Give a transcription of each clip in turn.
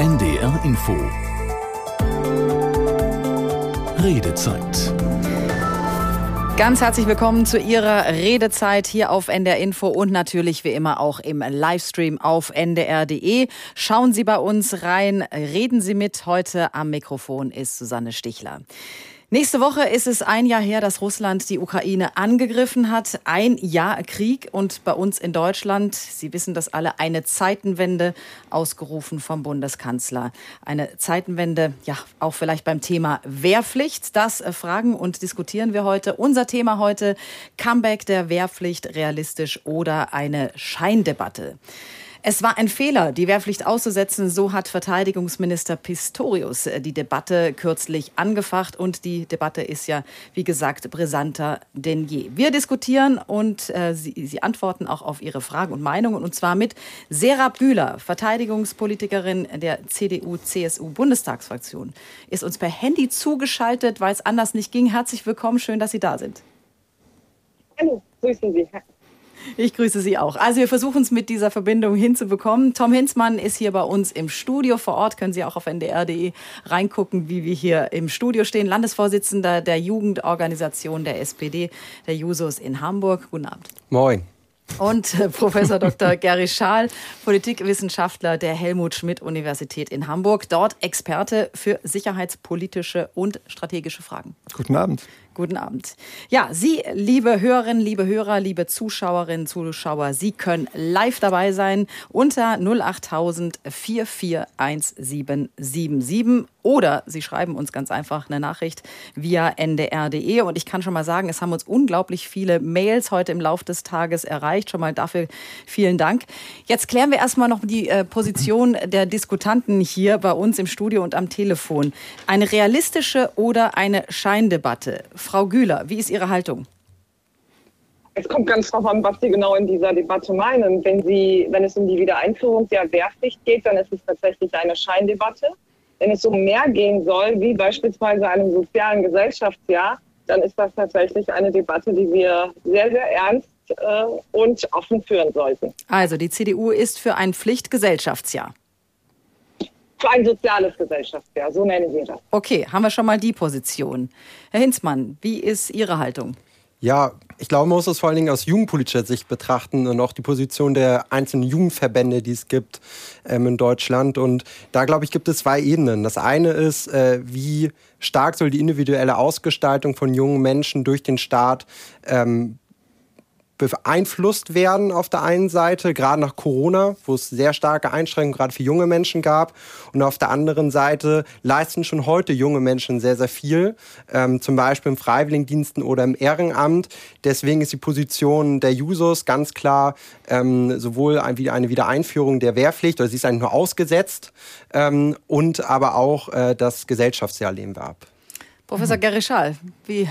NDR Info Redezeit Ganz herzlich willkommen zu Ihrer Redezeit hier auf NDR Info und natürlich wie immer auch im Livestream auf ndr.de. Schauen Sie bei uns rein, reden Sie mit. Heute am Mikrofon ist Susanne Stichler. Nächste Woche ist es ein Jahr her, dass Russland die Ukraine angegriffen hat. Ein Jahr Krieg und bei uns in Deutschland, Sie wissen das alle, eine Zeitenwende ausgerufen vom Bundeskanzler. Eine Zeitenwende, ja, auch vielleicht beim Thema Wehrpflicht. Das äh, fragen und diskutieren wir heute. Unser Thema heute, Comeback der Wehrpflicht realistisch oder eine Scheindebatte. Es war ein Fehler, die Wehrpflicht auszusetzen. So hat Verteidigungsminister Pistorius äh, die Debatte kürzlich angefacht. Und die Debatte ist ja, wie gesagt, brisanter denn je. Wir diskutieren und äh, Sie, Sie antworten auch auf Ihre Fragen und Meinungen. Und zwar mit Serap Bühler, Verteidigungspolitikerin der CDU-CSU-Bundestagsfraktion, ist uns per Handy zugeschaltet, weil es anders nicht ging. Herzlich willkommen, schön, dass Sie da sind. Hallo, grüßen Sie. Ich grüße Sie auch. Also wir versuchen es mit dieser Verbindung hinzubekommen. Tom Hinzmann ist hier bei uns im Studio vor Ort. Können Sie auch auf ndr.de reingucken, wie wir hier im Studio stehen. Landesvorsitzender der Jugendorganisation der SPD, der Jusos in Hamburg. Guten Abend. Moin. Und äh, Professor Dr. Gary Schaal, Politikwissenschaftler der Helmut Schmidt Universität in Hamburg, dort Experte für sicherheitspolitische und strategische Fragen. Guten Abend. Guten Abend. Ja, Sie, liebe Hörerinnen, liebe Hörer, liebe Zuschauerinnen, Zuschauer, Sie können live dabei sein unter 08000 441777 oder Sie schreiben uns ganz einfach eine Nachricht via ndr.de. Und ich kann schon mal sagen, es haben uns unglaublich viele Mails heute im Laufe des Tages erreicht. Schon mal dafür vielen Dank. Jetzt klären wir erstmal noch die äh, Position der Diskutanten hier bei uns im Studio und am Telefon. Eine realistische oder eine Scheindebatte? Frau Güler, wie ist Ihre Haltung? Es kommt ganz darauf an, was Sie genau in dieser Debatte meinen. Wenn, Sie, wenn es um die Wiedereinführung der Wehrpflicht geht, dann ist es tatsächlich eine Scheindebatte. Wenn es um mehr gehen soll, wie beispielsweise einem sozialen Gesellschaftsjahr, dann ist das tatsächlich eine Debatte, die wir sehr, sehr ernst äh, und offen führen sollten. Also die CDU ist für ein Pflichtgesellschaftsjahr. Für ein soziales Gesellschaftsjahr, so nennen wir das. Okay, haben wir schon mal die Position. Herr Hinzmann, wie ist Ihre Haltung? Ja, ich glaube, man muss das vor allen Dingen aus jugendpolitischer Sicht betrachten und auch die Position der einzelnen Jugendverbände, die es gibt ähm, in Deutschland. Und da, glaube ich, gibt es zwei Ebenen. Das eine ist, äh, wie stark soll die individuelle Ausgestaltung von jungen Menschen durch den Staat ähm, beeinflusst werden auf der einen Seite, gerade nach Corona, wo es sehr starke Einschränkungen gerade für junge Menschen gab. Und auf der anderen Seite leisten schon heute junge Menschen sehr, sehr viel, ähm, zum Beispiel im Freiwilligendiensten oder im Ehrenamt. Deswegen ist die Position der Jusos ganz klar ähm, sowohl eine Wiedereinführung der Wehrpflicht, oder sie ist eigentlich nur ausgesetzt, ähm, und aber auch äh, das Gesellschaftsjahr lehnen wir ab. Professor Gerischal, wie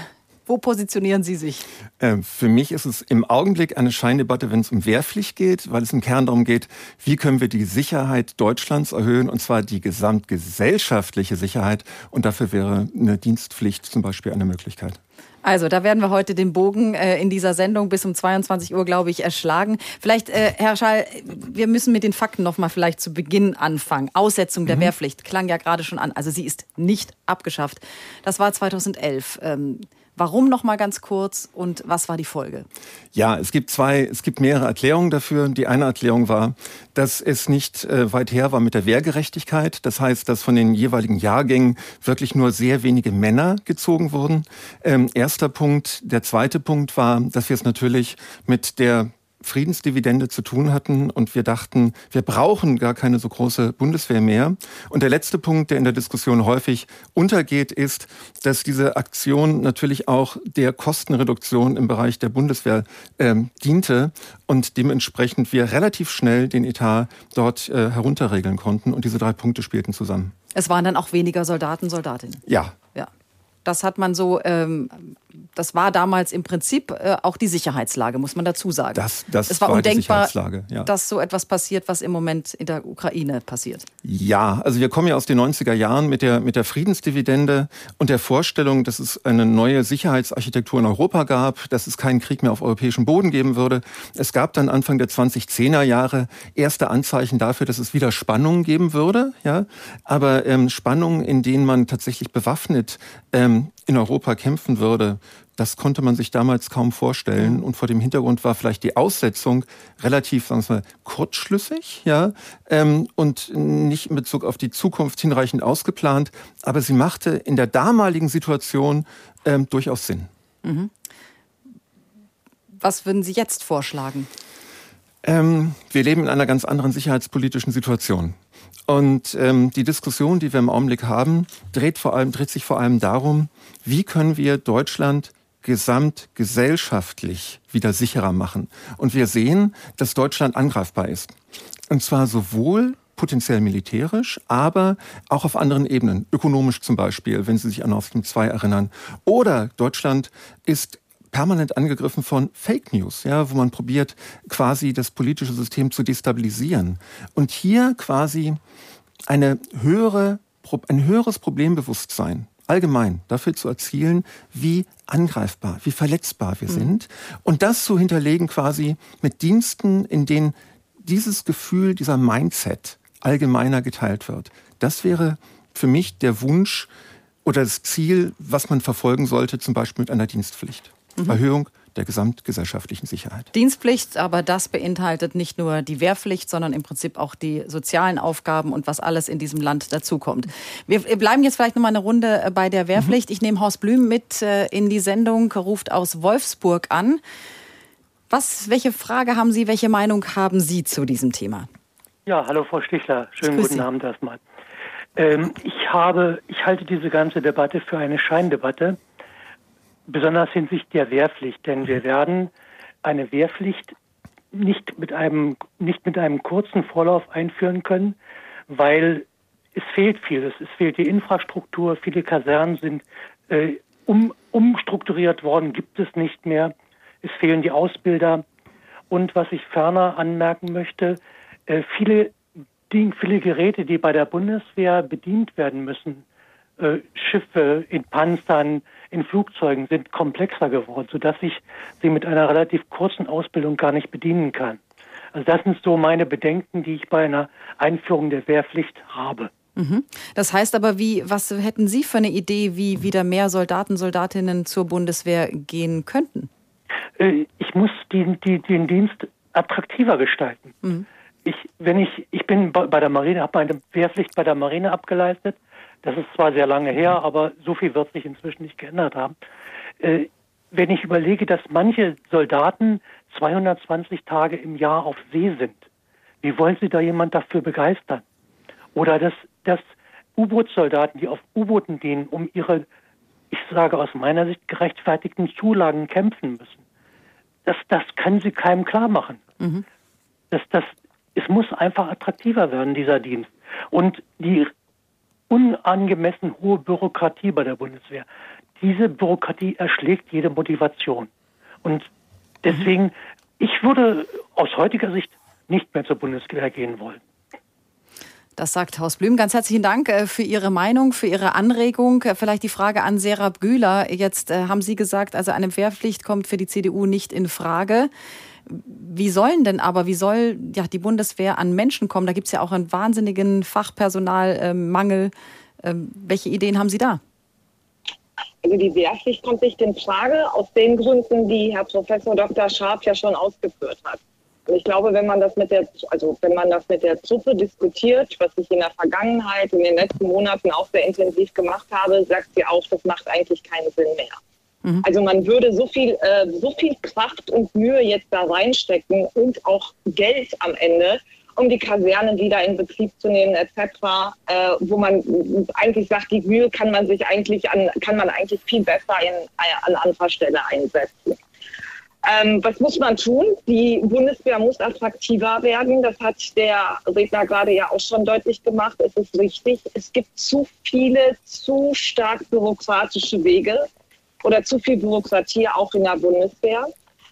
wo positionieren Sie sich? Ähm, für mich ist es im Augenblick eine Scheindebatte, wenn es um Wehrpflicht geht, weil es im Kern darum geht, wie können wir die Sicherheit Deutschlands erhöhen, und zwar die gesamtgesellschaftliche Sicherheit. Und dafür wäre eine Dienstpflicht zum Beispiel eine Möglichkeit. Also, da werden wir heute den Bogen äh, in dieser Sendung bis um 22 Uhr, glaube ich, erschlagen. Vielleicht, äh, Herr Schall, wir müssen mit den Fakten noch mal vielleicht zu Beginn anfangen. Aussetzung der mhm. Wehrpflicht klang ja gerade schon an. Also, sie ist nicht abgeschafft. Das war 2011. Ähm, Warum noch mal ganz kurz und was war die Folge? Ja, es gibt zwei, es gibt mehrere Erklärungen dafür. Die eine Erklärung war, dass es nicht äh, weit her war mit der Wehrgerechtigkeit. Das heißt, dass von den jeweiligen Jahrgängen wirklich nur sehr wenige Männer gezogen wurden. Ähm, erster Punkt. Der zweite Punkt war, dass wir es natürlich mit der Friedensdividende zu tun hatten und wir dachten, wir brauchen gar keine so große Bundeswehr mehr. Und der letzte Punkt, der in der Diskussion häufig untergeht, ist, dass diese Aktion natürlich auch der Kostenreduktion im Bereich der Bundeswehr äh, diente und dementsprechend wir relativ schnell den Etat dort äh, herunterregeln konnten und diese drei Punkte spielten zusammen. Es waren dann auch weniger Soldaten, Soldatinnen. Ja. Ja. Das hat man so, ähm, das war damals im Prinzip äh, auch die Sicherheitslage, muss man dazu sagen. Das, das es war, war undenkbar, ja. dass so etwas passiert, was im Moment in der Ukraine passiert. Ja, also wir kommen ja aus den 90er Jahren mit der, mit der Friedensdividende und der Vorstellung, dass es eine neue Sicherheitsarchitektur in Europa gab, dass es keinen Krieg mehr auf europäischem Boden geben würde. Es gab dann Anfang der 2010er Jahre erste Anzeichen dafür, dass es wieder Spannungen geben würde, ja, aber ähm, Spannungen, in denen man tatsächlich bewaffnet ähm, in Europa kämpfen würde, das konnte man sich damals kaum vorstellen. Und vor dem Hintergrund war vielleicht die Aussetzung relativ, sagen wir mal, kurzschlüssig, ja, ähm, und nicht in Bezug auf die Zukunft hinreichend ausgeplant. Aber sie machte in der damaligen Situation ähm, durchaus Sinn. Mhm. Was würden Sie jetzt vorschlagen? Ähm, wir leben in einer ganz anderen sicherheitspolitischen Situation. Und ähm, die Diskussion, die wir im Augenblick haben, dreht, vor allem, dreht sich vor allem darum, wie können wir Deutschland gesamtgesellschaftlich wieder sicherer machen. Und wir sehen, dass Deutschland angreifbar ist. Und zwar sowohl potenziell militärisch, aber auch auf anderen Ebenen, ökonomisch zum Beispiel, wenn Sie sich an Nord Stream 2 erinnern. Oder Deutschland ist permanent angegriffen von Fake News, ja, wo man probiert, quasi das politische System zu destabilisieren. Und hier quasi eine höhere, ein höheres Problembewusstsein allgemein dafür zu erzielen, wie angreifbar, wie verletzbar wir mhm. sind. Und das zu hinterlegen quasi mit Diensten, in denen dieses Gefühl, dieser Mindset allgemeiner geteilt wird. Das wäre für mich der Wunsch oder das Ziel, was man verfolgen sollte, zum Beispiel mit einer Dienstpflicht. Mhm. Erhöhung der gesamtgesellschaftlichen Sicherheit. Dienstpflicht, aber das beinhaltet nicht nur die Wehrpflicht, sondern im Prinzip auch die sozialen Aufgaben und was alles in diesem Land dazukommt. Wir bleiben jetzt vielleicht noch mal eine Runde äh, bei der Wehrpflicht. Mhm. Ich nehme Horst Blüm mit äh, in die Sendung, ruft aus Wolfsburg an. Was, welche Frage haben Sie, welche Meinung haben Sie zu diesem Thema? Ja, hallo Frau Stichler, schönen guten Sie. Abend erstmal. Ähm, ich habe, ich halte diese ganze Debatte für eine Scheindebatte besonders hinsichtlich der Wehrpflicht, denn wir werden eine Wehrpflicht nicht mit einem nicht mit einem kurzen Vorlauf einführen können, weil es fehlt vieles. Es fehlt die Infrastruktur, viele Kasernen sind äh, um, umstrukturiert worden, gibt es nicht mehr. Es fehlen die Ausbilder. Und was ich ferner anmerken möchte, äh, viele, die, viele Geräte, die bei der Bundeswehr bedient werden müssen, äh, Schiffe in Panzern, in Flugzeugen sind komplexer geworden, sodass ich sie mit einer relativ kurzen Ausbildung gar nicht bedienen kann. Also das sind so meine Bedenken, die ich bei einer Einführung der Wehrpflicht habe. Mhm. Das heißt aber, wie, was hätten Sie für eine Idee, wie wieder mehr Soldaten, Soldatinnen zur Bundeswehr gehen könnten? Äh, ich muss die, die, den Dienst attraktiver gestalten. Mhm. Ich, wenn ich, ich bin bei der Marine, habe meine Wehrpflicht bei der Marine abgeleistet das ist zwar sehr lange her, aber so viel wird sich inzwischen nicht geändert haben. Äh, wenn ich überlege, dass manche Soldaten 220 Tage im Jahr auf See sind, wie wollen Sie da jemand dafür begeistern? Oder dass, dass U-Boot-Soldaten, die auf U-Booten dienen, um ihre, ich sage aus meiner Sicht, gerechtfertigten Zulagen kämpfen müssen. Das, das können Sie keinem klar machen. Mhm. Das, das, es muss einfach attraktiver werden, dieser Dienst. Und die unangemessen hohe Bürokratie bei der Bundeswehr. Diese Bürokratie erschlägt jede Motivation. Und deswegen, mhm. ich würde aus heutiger Sicht nicht mehr zur Bundeswehr gehen wollen. Das sagt Haus Blüm. Ganz herzlichen Dank äh, für Ihre Meinung, für Ihre Anregung. Äh, vielleicht die Frage an Serap Güler. Jetzt äh, haben Sie gesagt, also eine Wehrpflicht kommt für die CDU nicht in Frage. Wie sollen denn aber, wie soll ja, die Bundeswehr an Menschen kommen? Da gibt es ja auch einen wahnsinnigen Fachpersonalmangel. Ähm, welche Ideen haben Sie da? Also die Wehrpflicht kommt nicht in Frage, aus den Gründen, die Herr Professor Dr. Scharf ja schon ausgeführt hat. Und ich glaube, wenn man das mit der, also wenn man das mit der Truppe diskutiert, was ich in der Vergangenheit, in den letzten Monaten auch sehr intensiv gemacht habe, sagt sie auch, das macht eigentlich keinen Sinn mehr. Mhm. Also man würde so viel, äh, so viel Kraft und Mühe jetzt da reinstecken und auch Geld am Ende, um die Kasernen wieder in Betrieb zu nehmen etc., äh, wo man eigentlich sagt, die Mühe kann man sich eigentlich an, kann man eigentlich viel besser in, an anderer Stelle einsetzen. Ähm, was muss man tun? Die Bundeswehr muss attraktiver werden. Das hat der Redner gerade ja auch schon deutlich gemacht. Es ist richtig. Es gibt zu viele, zu stark bürokratische Wege oder zu viel Bürokratie auch in der Bundeswehr.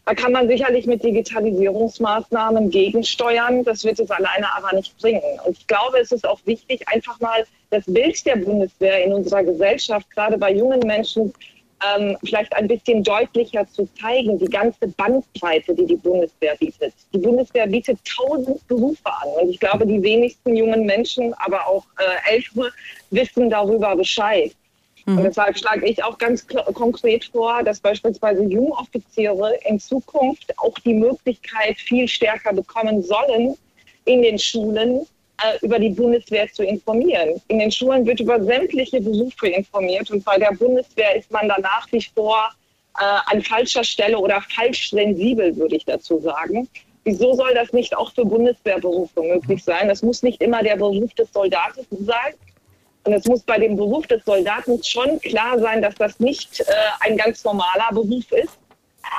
Da kann man sicherlich mit Digitalisierungsmaßnahmen gegensteuern. Das wird es alleine aber nicht bringen. Und ich glaube, es ist auch wichtig, einfach mal das Bild der Bundeswehr in unserer Gesellschaft, gerade bei jungen Menschen, ähm, vielleicht ein bisschen deutlicher zu zeigen, die ganze Bandbreite, die die Bundeswehr bietet. Die Bundeswehr bietet tausend Berufe an und ich glaube, die wenigsten jungen Menschen, aber auch äh, Ältere wissen darüber Bescheid. Mhm. Und deshalb schlage ich auch ganz konkret vor, dass beispielsweise Jungoffiziere in Zukunft auch die Möglichkeit viel stärker bekommen sollen, in den Schulen äh, über die Bundeswehr zu informieren. In den Schulen wird über sämtliche Berufe informiert und bei der Bundeswehr ist man da nach wie vor äh, an falscher Stelle oder falsch sensibel, würde ich dazu sagen. Wieso soll das nicht auch für Bundeswehrberufe möglich sein? Das muss nicht immer der Beruf des Soldaten sein. Und es muss bei dem Beruf des Soldaten schon klar sein, dass das nicht äh, ein ganz normaler Beruf ist,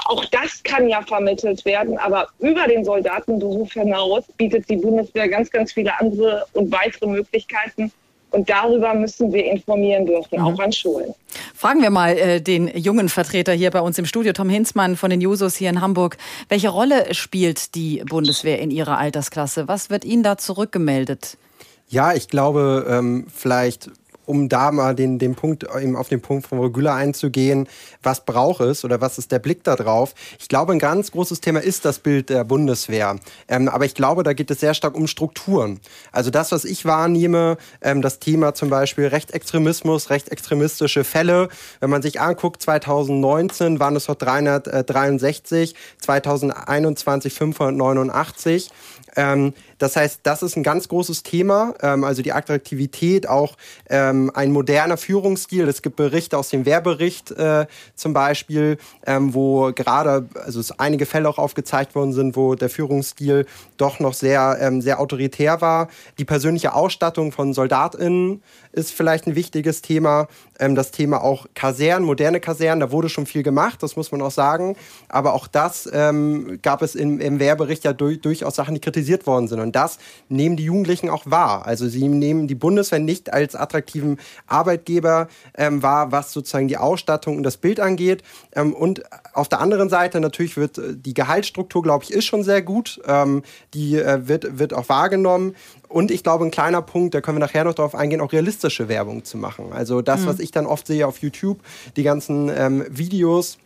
auch das kann ja vermittelt werden, aber über den Soldatenberuf hinaus bietet die Bundeswehr ganz, ganz viele andere und weitere Möglichkeiten. Und darüber müssen wir informieren dürfen, mhm. auch an Schulen. Fragen wir mal äh, den jungen Vertreter hier bei uns im Studio, Tom Hinzmann von den Jusos hier in Hamburg. Welche Rolle spielt die Bundeswehr in Ihrer Altersklasse? Was wird Ihnen da zurückgemeldet? Ja, ich glaube, ähm, vielleicht um da mal den, den Punkt, eben auf den Punkt von Regula einzugehen, was braucht es oder was ist der Blick da drauf? Ich glaube, ein ganz großes Thema ist das Bild der Bundeswehr. Ähm, aber ich glaube, da geht es sehr stark um Strukturen. Also das, was ich wahrnehme, ähm, das Thema zum Beispiel Rechtsextremismus, rechtsextremistische Fälle. Wenn man sich anguckt, 2019 waren es noch 363, 2021 589. Ähm, das heißt, das ist ein ganz großes Thema, ähm, also die Attraktivität, auch ähm, ein moderner Führungsstil. Es gibt Berichte aus dem Wehrbericht äh, zum Beispiel, ähm, wo gerade, also es einige Fälle auch aufgezeigt worden sind, wo der Führungsstil doch noch sehr, ähm, sehr autoritär war. Die persönliche Ausstattung von SoldatInnen ist vielleicht ein wichtiges Thema. Ähm, das Thema auch Kasernen, moderne Kasernen, da wurde schon viel gemacht, das muss man auch sagen. Aber auch das ähm, gab es im, im Wehrbericht ja durch, durchaus Sachen, die kritisiert worden sind. Und das nehmen die Jugendlichen auch wahr. Also sie nehmen die Bundeswehr nicht als attraktiven Arbeitgeber ähm, wahr, was sozusagen die Ausstattung und das Bild angeht. Ähm, und auf der anderen Seite natürlich wird äh, die Gehaltsstruktur, glaube ich, ist schon sehr gut. Ähm, die äh, wird, wird auch wahrgenommen. Und ich glaube, ein kleiner Punkt, da können wir nachher noch darauf eingehen, auch realistische Werbung zu machen. Also das, mhm. was ich dann oft sehe auf YouTube, die ganzen ähm, Videos,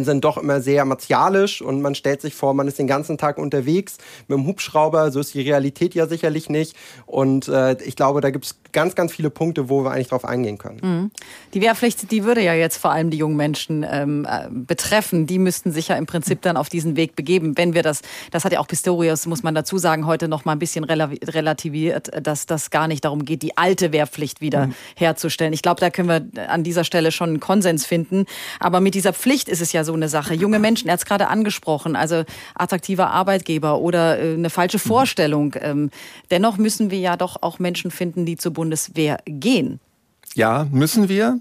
sind doch immer sehr martialisch und man stellt sich vor, man ist den ganzen Tag unterwegs mit dem Hubschrauber. So ist die Realität ja sicherlich nicht. Und äh, ich glaube, da gibt es ganz, ganz viele Punkte, wo wir eigentlich drauf eingehen können. Mhm. Die Wehrpflicht, die würde ja jetzt vor allem die jungen Menschen ähm, äh, betreffen. Die müssten sich ja im Prinzip dann auf diesen Weg begeben. Wenn wir das, das hat ja auch Pistorius, muss man dazu sagen, heute noch mal ein bisschen relativiert, dass das gar nicht darum geht, die alte Wehrpflicht wieder mhm. herzustellen. Ich glaube, da können wir an dieser Stelle schon einen Konsens finden. Aber mit dieser Pflicht ist es ja so eine Sache. Junge Menschen, er hat es gerade angesprochen, also attraktiver Arbeitgeber oder äh, eine falsche mhm. Vorstellung. Ähm, dennoch müssen wir ja doch auch Menschen finden, die zur Bundeswehr gehen. Ja, müssen wir.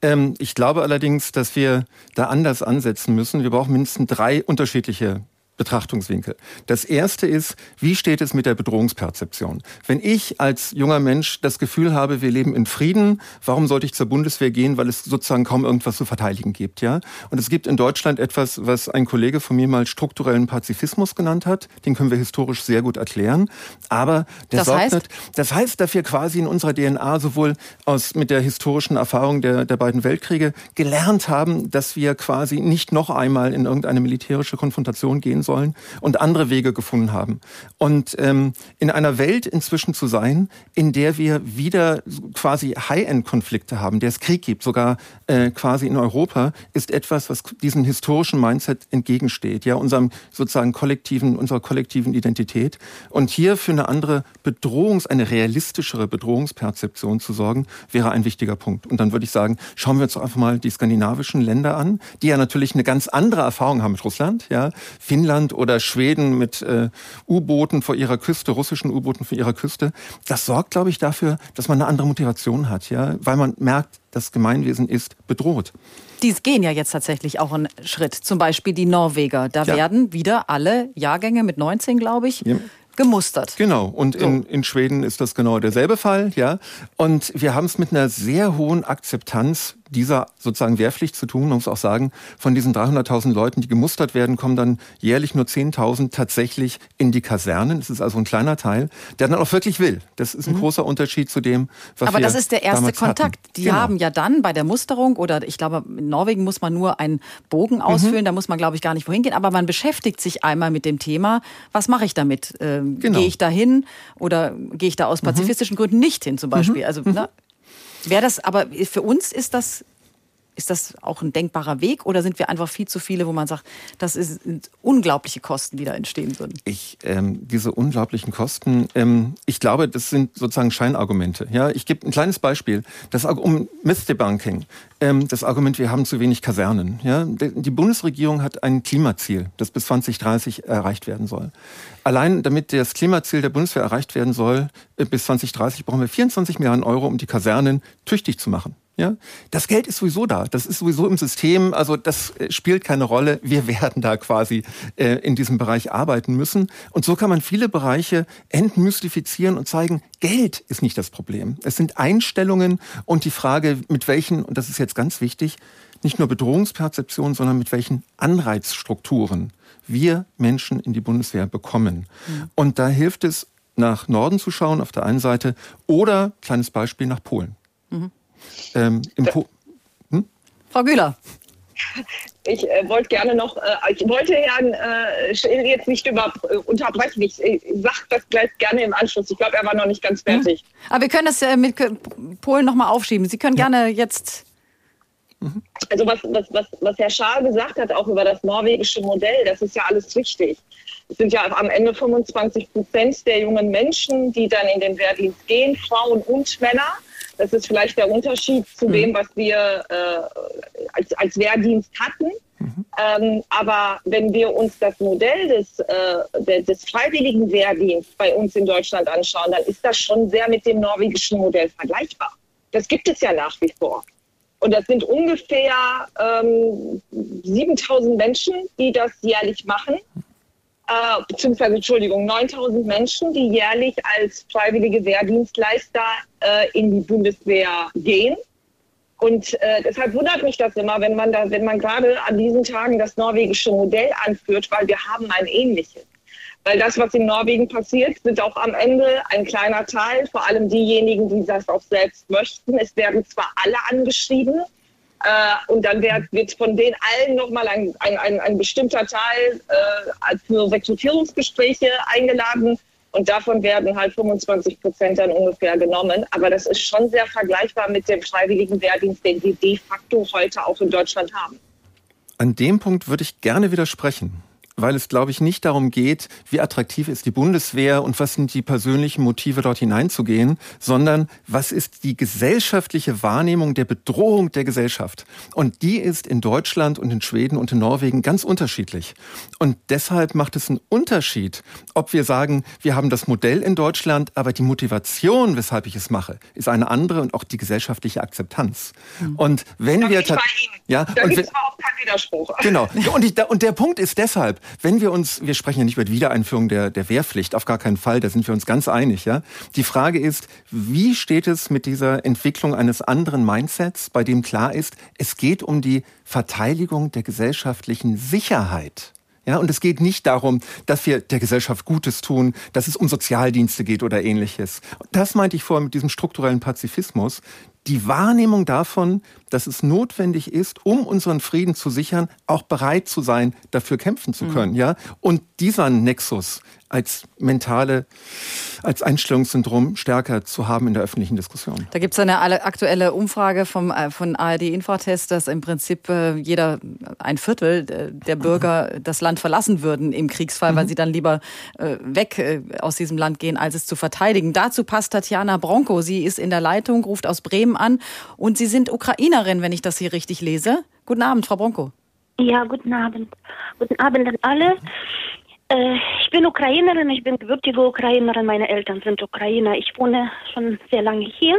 Ähm, ich glaube allerdings, dass wir da anders ansetzen müssen. Wir brauchen mindestens drei unterschiedliche Betrachtungswinkel. Das erste ist, wie steht es mit der Bedrohungsperzeption? Wenn ich als junger Mensch das Gefühl habe, wir leben in Frieden, warum sollte ich zur Bundeswehr gehen, weil es sozusagen kaum irgendwas zu verteidigen gibt, ja? Und es gibt in Deutschland etwas, was ein Kollege von mir mal strukturellen Pazifismus genannt hat. Den können wir historisch sehr gut erklären. Aber der das sorgt heißt? Das heißt, dass wir quasi in unserer DNA sowohl aus, mit der historischen Erfahrung der, der beiden Weltkriege gelernt haben, dass wir quasi nicht noch einmal in irgendeine militärische Konfrontation gehen sollen sollen und andere Wege gefunden haben. Und ähm, in einer Welt inzwischen zu sein, in der wir wieder quasi High-End-Konflikte haben, der es Krieg gibt, sogar äh, quasi in Europa, ist etwas, was diesem historischen Mindset entgegensteht, ja, unserem sozusagen kollektiven, unserer kollektiven Identität. Und hier für eine andere Bedrohungs-, eine realistischere Bedrohungsperzeption zu sorgen, wäre ein wichtiger Punkt. Und dann würde ich sagen, schauen wir uns einfach mal die skandinavischen Länder an, die ja natürlich eine ganz andere Erfahrung haben mit Russland, ja. Finnland England oder Schweden mit äh, U-Booten vor ihrer Küste, russischen U-Booten vor ihrer Küste. Das sorgt, glaube ich, dafür, dass man eine andere Motivation hat, ja, weil man merkt, das Gemeinwesen ist bedroht. Die gehen ja jetzt tatsächlich auch einen Schritt. Zum Beispiel die Norweger. Da ja. werden wieder alle Jahrgänge mit 19, glaube ich, ja gemustert. Genau. Und so. in, in Schweden ist das genau derselbe Fall, ja. Und wir haben es mit einer sehr hohen Akzeptanz dieser sozusagen Wehrpflicht zu tun. Man muss auch sagen, von diesen 300.000 Leuten, die gemustert werden, kommen dann jährlich nur 10.000 tatsächlich in die Kasernen. Das ist also ein kleiner Teil, der dann auch wirklich will. Das ist ein mhm. großer Unterschied zu dem, was Aber wir das ist der erste Kontakt. Hatten. Die genau. haben ja dann bei der Musterung oder ich glaube, in Norwegen muss man nur einen Bogen mhm. ausfüllen. Mhm. Da muss man, glaube ich, gar nicht wohin gehen. Aber man beschäftigt sich einmal mit dem Thema. Was mache ich damit? Ähm, genau. Gehe ich da hin oder gehe ich da aus mhm. pazifistischen mhm. Gründen nicht hin zum Beispiel? Mhm. Also, ne? Wäre das, aber für uns ist das ist das auch ein denkbarer Weg oder sind wir einfach viel zu viele, wo man sagt, das sind unglaubliche Kosten, die da entstehen würden? Ich, ähm, diese unglaublichen Kosten, ähm, ich glaube, das sind sozusagen Scheinargumente. Ja, ich gebe ein kleines Beispiel. Das um Myth-Debunking. Ähm, das Argument, wir haben zu wenig Kasernen. Ja, die Bundesregierung hat ein Klimaziel, das bis 2030 erreicht werden soll. Allein damit das Klimaziel der Bundeswehr erreicht werden soll, äh, bis 2030 brauchen wir 24 Milliarden Euro, um die Kasernen tüchtig zu machen. Ja, das Geld ist sowieso da. Das ist sowieso im System. Also das äh, spielt keine Rolle. Wir werden da quasi äh, in diesem Bereich arbeiten müssen. Und so kann man viele Bereiche entmystifizieren und zeigen, Geld ist nicht das Problem. Es sind Einstellungen und die Frage, mit welchen, und das ist jetzt ganz wichtig, nicht nur Bedrohungsperzeption, sondern mit welchen Anreizstrukturen wir Menschen in die Bundeswehr bekommen. Mhm. Und da hilft es, nach Norden zu schauen auf der einen Seite oder, kleines Beispiel, nach Polen. Mhm. Ähm, hm? Frau Güler. Ich äh, wollte gerne noch, äh, ich wollte Herrn äh, jetzt nicht über, äh, unterbrechen. Ich, ich sage das gleich gerne im Anschluss. Ich glaube, er war noch nicht ganz mhm. fertig. Mhm. Aber wir können das äh, mit Polen noch mal aufschieben. Sie können ja. gerne jetzt. Mhm. Also was, was, was, was Herr Schaar gesagt hat, auch über das norwegische Modell, das ist ja alles richtig. Es sind ja am Ende 25 Prozent der jungen Menschen, die dann in den Wehrdienst gehen, Frauen und Männer. Das ist vielleicht der Unterschied zu mhm. dem, was wir äh, als, als Wehrdienst hatten. Mhm. Ähm, aber wenn wir uns das Modell des, äh, des freiwilligen Wehrdienstes bei uns in Deutschland anschauen, dann ist das schon sehr mit dem norwegischen Modell vergleichbar. Das gibt es ja nach wie vor. Und das sind ungefähr ähm, 7000 Menschen, die das jährlich machen äh, beziehungsweise Entschuldigung, 9000 Menschen, die jährlich als freiwillige Wehrdienstleister äh, in die Bundeswehr gehen. Und äh, deshalb wundert mich das immer, wenn man da, wenn man gerade an diesen Tagen das norwegische Modell anführt, weil wir haben ein ähnliches. Weil das, was in Norwegen passiert, sind auch am Ende ein kleiner Teil, vor allem diejenigen, die das auch selbst möchten. Es werden zwar alle angeschrieben, äh, und dann wird, wird von den allen nochmal ein, ein, ein, ein bestimmter Teil äh, für Rekrutierungsgespräche eingeladen. Und davon werden halt 25 Prozent dann ungefähr genommen. Aber das ist schon sehr vergleichbar mit dem freiwilligen Wehrdienst, den wir de facto heute auch in Deutschland haben. An dem Punkt würde ich gerne widersprechen weil es, glaube ich, nicht darum geht, wie attraktiv ist die Bundeswehr und was sind die persönlichen Motive, dort hineinzugehen, sondern was ist die gesellschaftliche Wahrnehmung der Bedrohung der Gesellschaft. Und die ist in Deutschland und in Schweden und in Norwegen ganz unterschiedlich. Und deshalb macht es einen Unterschied, ob wir sagen, wir haben das Modell in Deutschland, aber die Motivation, weshalb ich es mache, ist eine andere und auch die gesellschaftliche Akzeptanz. Mhm. Und wenn da wir... Ja, da gibt es überhaupt Widerspruch. Genau. Und, ich, und der Punkt ist deshalb, wenn wir uns, wir sprechen ja nicht über die Wiedereinführung der, der Wehrpflicht, auf gar keinen Fall, da sind wir uns ganz einig, ja. Die Frage ist, wie steht es mit dieser Entwicklung eines anderen Mindsets, bei dem klar ist, es geht um die Verteidigung der gesellschaftlichen Sicherheit. Ja, und es geht nicht darum, dass wir der Gesellschaft Gutes tun, dass es um Sozialdienste geht oder ähnliches. Das meinte ich vorhin mit diesem strukturellen Pazifismus. Die Wahrnehmung davon, dass es notwendig ist, um unseren Frieden zu sichern, auch bereit zu sein, dafür kämpfen zu mhm. können, mhm. ja. Und dieser Nexus als mentale, als Einstellungssyndrom stärker zu haben in der öffentlichen Diskussion. Da gibt es eine aktuelle Umfrage vom, äh, von ARD Infratest, dass im Prinzip äh, jeder, ein Viertel der Bürger das Land verlassen würden im Kriegsfall, mhm. weil sie dann lieber äh, weg aus diesem Land gehen, als es zu verteidigen. Dazu passt Tatjana Bronco. Sie ist in der Leitung, ruft aus Bremen an und Sie sind Ukrainerin, wenn ich das hier richtig lese. Guten Abend, Frau Bronco. Ja, guten Abend. Guten Abend an alle. Äh, ich bin Ukrainerin, ich bin gebürtige Ukrainerin, meine Eltern sind Ukrainer. Ich wohne schon sehr lange hier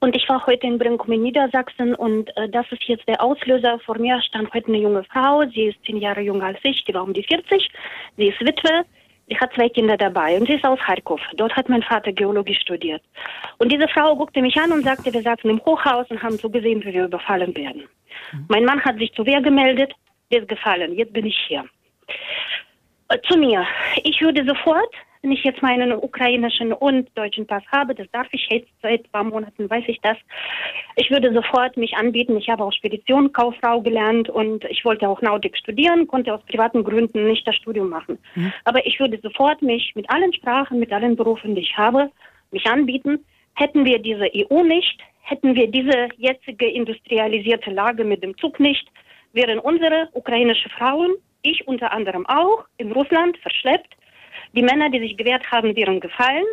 und ich war heute in Brinkum in Niedersachsen und äh, das ist jetzt der Auslöser. Vor mir stand heute eine junge Frau, sie ist zehn Jahre jünger als ich, die war um die 40, sie ist Witwe, sie hat zwei Kinder dabei und sie ist aus Kharkov. Dort hat mein Vater Geologie studiert. Und diese Frau guckte mich an und sagte, wir saßen im Hochhaus und haben so gesehen, wie wir überfallen werden. Mhm. Mein Mann hat sich zur Wehr gemeldet, der ist gefallen, jetzt bin ich hier. Äh, zu mir. Ich würde sofort, wenn ich jetzt meinen ukrainischen und deutschen Pass habe, das darf ich jetzt seit ein paar Monaten, weiß ich das, ich würde sofort mich anbieten. Ich habe auch Spedition, Kauffrau gelernt und ich wollte auch Nautik studieren, konnte aus privaten Gründen nicht das Studium machen. Mhm. Aber ich würde sofort mich mit allen Sprachen, mit allen Berufen, die ich habe, mich anbieten. Hätten wir diese EU nicht, hätten wir diese jetzige industrialisierte Lage mit dem Zug nicht, wären unsere ukrainische Frauen ich unter anderem auch, in Russland verschleppt. Die Männer, die sich gewehrt haben, wären gefallen.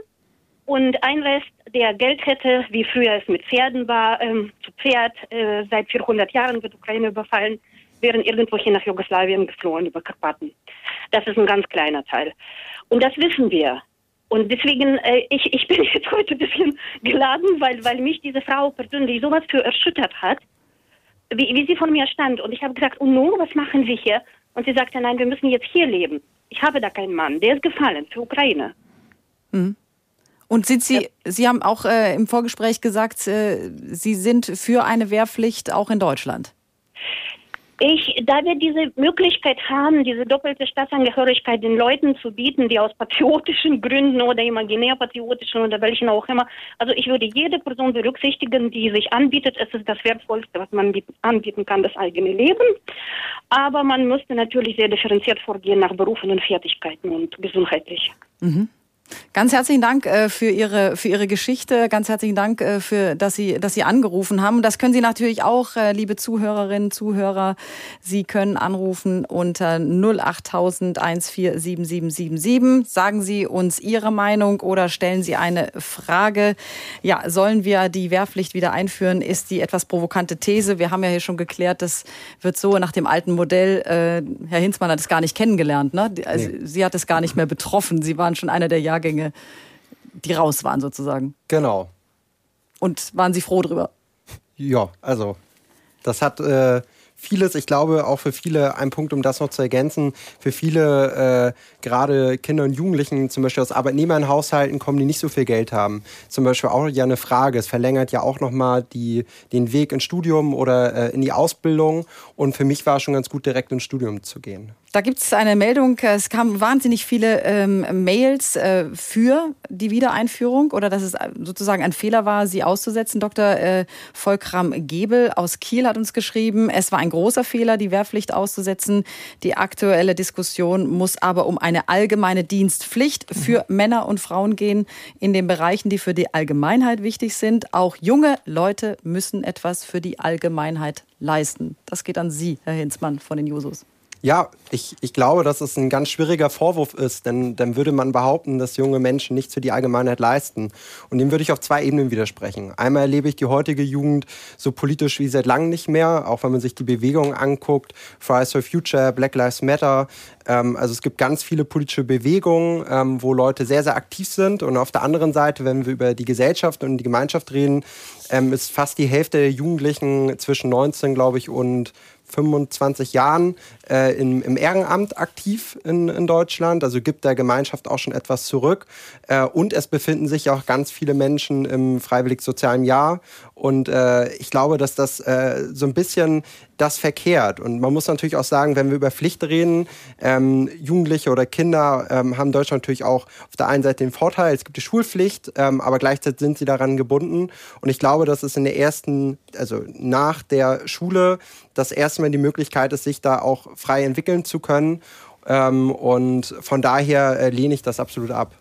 Und ein Rest, der Geld hätte, wie früher es mit Pferden war, ähm, zu Pferd, äh, seit 400 Jahren wird Ukraine überfallen, wären irgendwohin nach Jugoslawien geflohen über Karpaten. Das ist ein ganz kleiner Teil. Und das wissen wir. Und deswegen, äh, ich, ich bin jetzt heute ein bisschen geladen, weil, weil mich diese Frau persönlich sowas für erschüttert hat, wie, wie sie von mir stand. Und ich habe gesagt, und nun, was machen Sie hier? Und sie sagte, nein, wir müssen jetzt hier leben. Ich habe da keinen Mann, der ist gefallen für Ukraine. Mhm. Und sind Sie, ja. Sie haben auch äh, im Vorgespräch gesagt, äh, Sie sind für eine Wehrpflicht auch in Deutschland. Ich, da wir diese Möglichkeit haben, diese doppelte Staatsangehörigkeit den Leuten zu bieten, die aus patriotischen Gründen oder imaginär patriotischen oder welchen auch immer, also ich würde jede Person berücksichtigen, die sich anbietet. Es ist das Wertvollste, was man anbieten kann, das eigene Leben. Aber man müsste natürlich sehr differenziert vorgehen nach Berufen und Fertigkeiten und gesundheitlich. Mhm. Ganz herzlichen Dank äh, für Ihre, für Ihre Geschichte. Ganz herzlichen Dank, äh, für, dass, Sie, dass Sie angerufen haben. Das können Sie natürlich auch, äh, liebe Zuhörerinnen, Zuhörer. Sie können anrufen unter 08000 147777. Sagen Sie uns Ihre Meinung oder stellen Sie eine Frage. Ja, sollen wir die Wehrpflicht wieder einführen? Ist die etwas provokante These. Wir haben ja hier schon geklärt, das wird so nach dem alten Modell. Herr Hinzmann hat es gar nicht kennengelernt. Ne? Also, nee. Sie hat es gar nicht mehr betroffen. Sie waren schon einer der Jahre Jahrgänge, die raus waren sozusagen. Genau. Und waren Sie froh drüber? Ja, also das hat äh, vieles, ich glaube auch für viele, ein Punkt, um das noch zu ergänzen, für viele, äh, gerade Kinder und Jugendlichen, zum Beispiel aus Arbeitnehmerhaushalten kommen, die nicht so viel Geld haben. Zum Beispiel auch ja eine Frage. Es verlängert ja auch nochmal den Weg ins Studium oder äh, in die Ausbildung. Und für mich war es schon ganz gut, direkt ins Studium zu gehen. Da gibt es eine Meldung, es kamen wahnsinnig viele ähm, Mails äh, für die Wiedereinführung oder dass es sozusagen ein Fehler war, sie auszusetzen. Dr. Äh, Volkram Gebel aus Kiel hat uns geschrieben, es war ein großer Fehler, die Wehrpflicht auszusetzen. Die aktuelle Diskussion muss aber um eine allgemeine Dienstpflicht für mhm. Männer und Frauen gehen in den Bereichen, die für die Allgemeinheit wichtig sind. Auch junge Leute müssen etwas für die Allgemeinheit leisten. Das geht an Sie, Herr Hinzmann von den Jusos. Ja, ich, ich glaube, dass es ein ganz schwieriger Vorwurf ist, denn dann würde man behaupten, dass junge Menschen nichts für die Allgemeinheit leisten. Und dem würde ich auf zwei Ebenen widersprechen. Einmal erlebe ich die heutige Jugend so politisch wie seit langem nicht mehr, auch wenn man sich die Bewegungen anguckt, Fridays for Future, Black Lives Matter. Ähm, also es gibt ganz viele politische Bewegungen, ähm, wo Leute sehr, sehr aktiv sind. Und auf der anderen Seite, wenn wir über die Gesellschaft und die Gemeinschaft reden, ähm, ist fast die Hälfte der Jugendlichen zwischen 19, glaube ich, und 25 Jahren äh, im, im, Ehrenamt aktiv in, in, Deutschland, also gibt der Gemeinschaft auch schon etwas zurück. Äh, und es befinden sich auch ganz viele Menschen im freiwillig-sozialen Jahr. Und äh, ich glaube, dass das äh, so ein bisschen das verkehrt. Und man muss natürlich auch sagen, wenn wir über Pflicht reden, ähm, Jugendliche oder Kinder ähm, haben Deutschland natürlich auch auf der einen Seite den Vorteil, es gibt die Schulpflicht, ähm, aber gleichzeitig sind sie daran gebunden. Und ich glaube, dass es in der ersten, also nach der Schule, das erste Mal die Möglichkeit ist, sich da auch frei entwickeln zu können. Ähm, und von daher äh, lehne ich das absolut ab.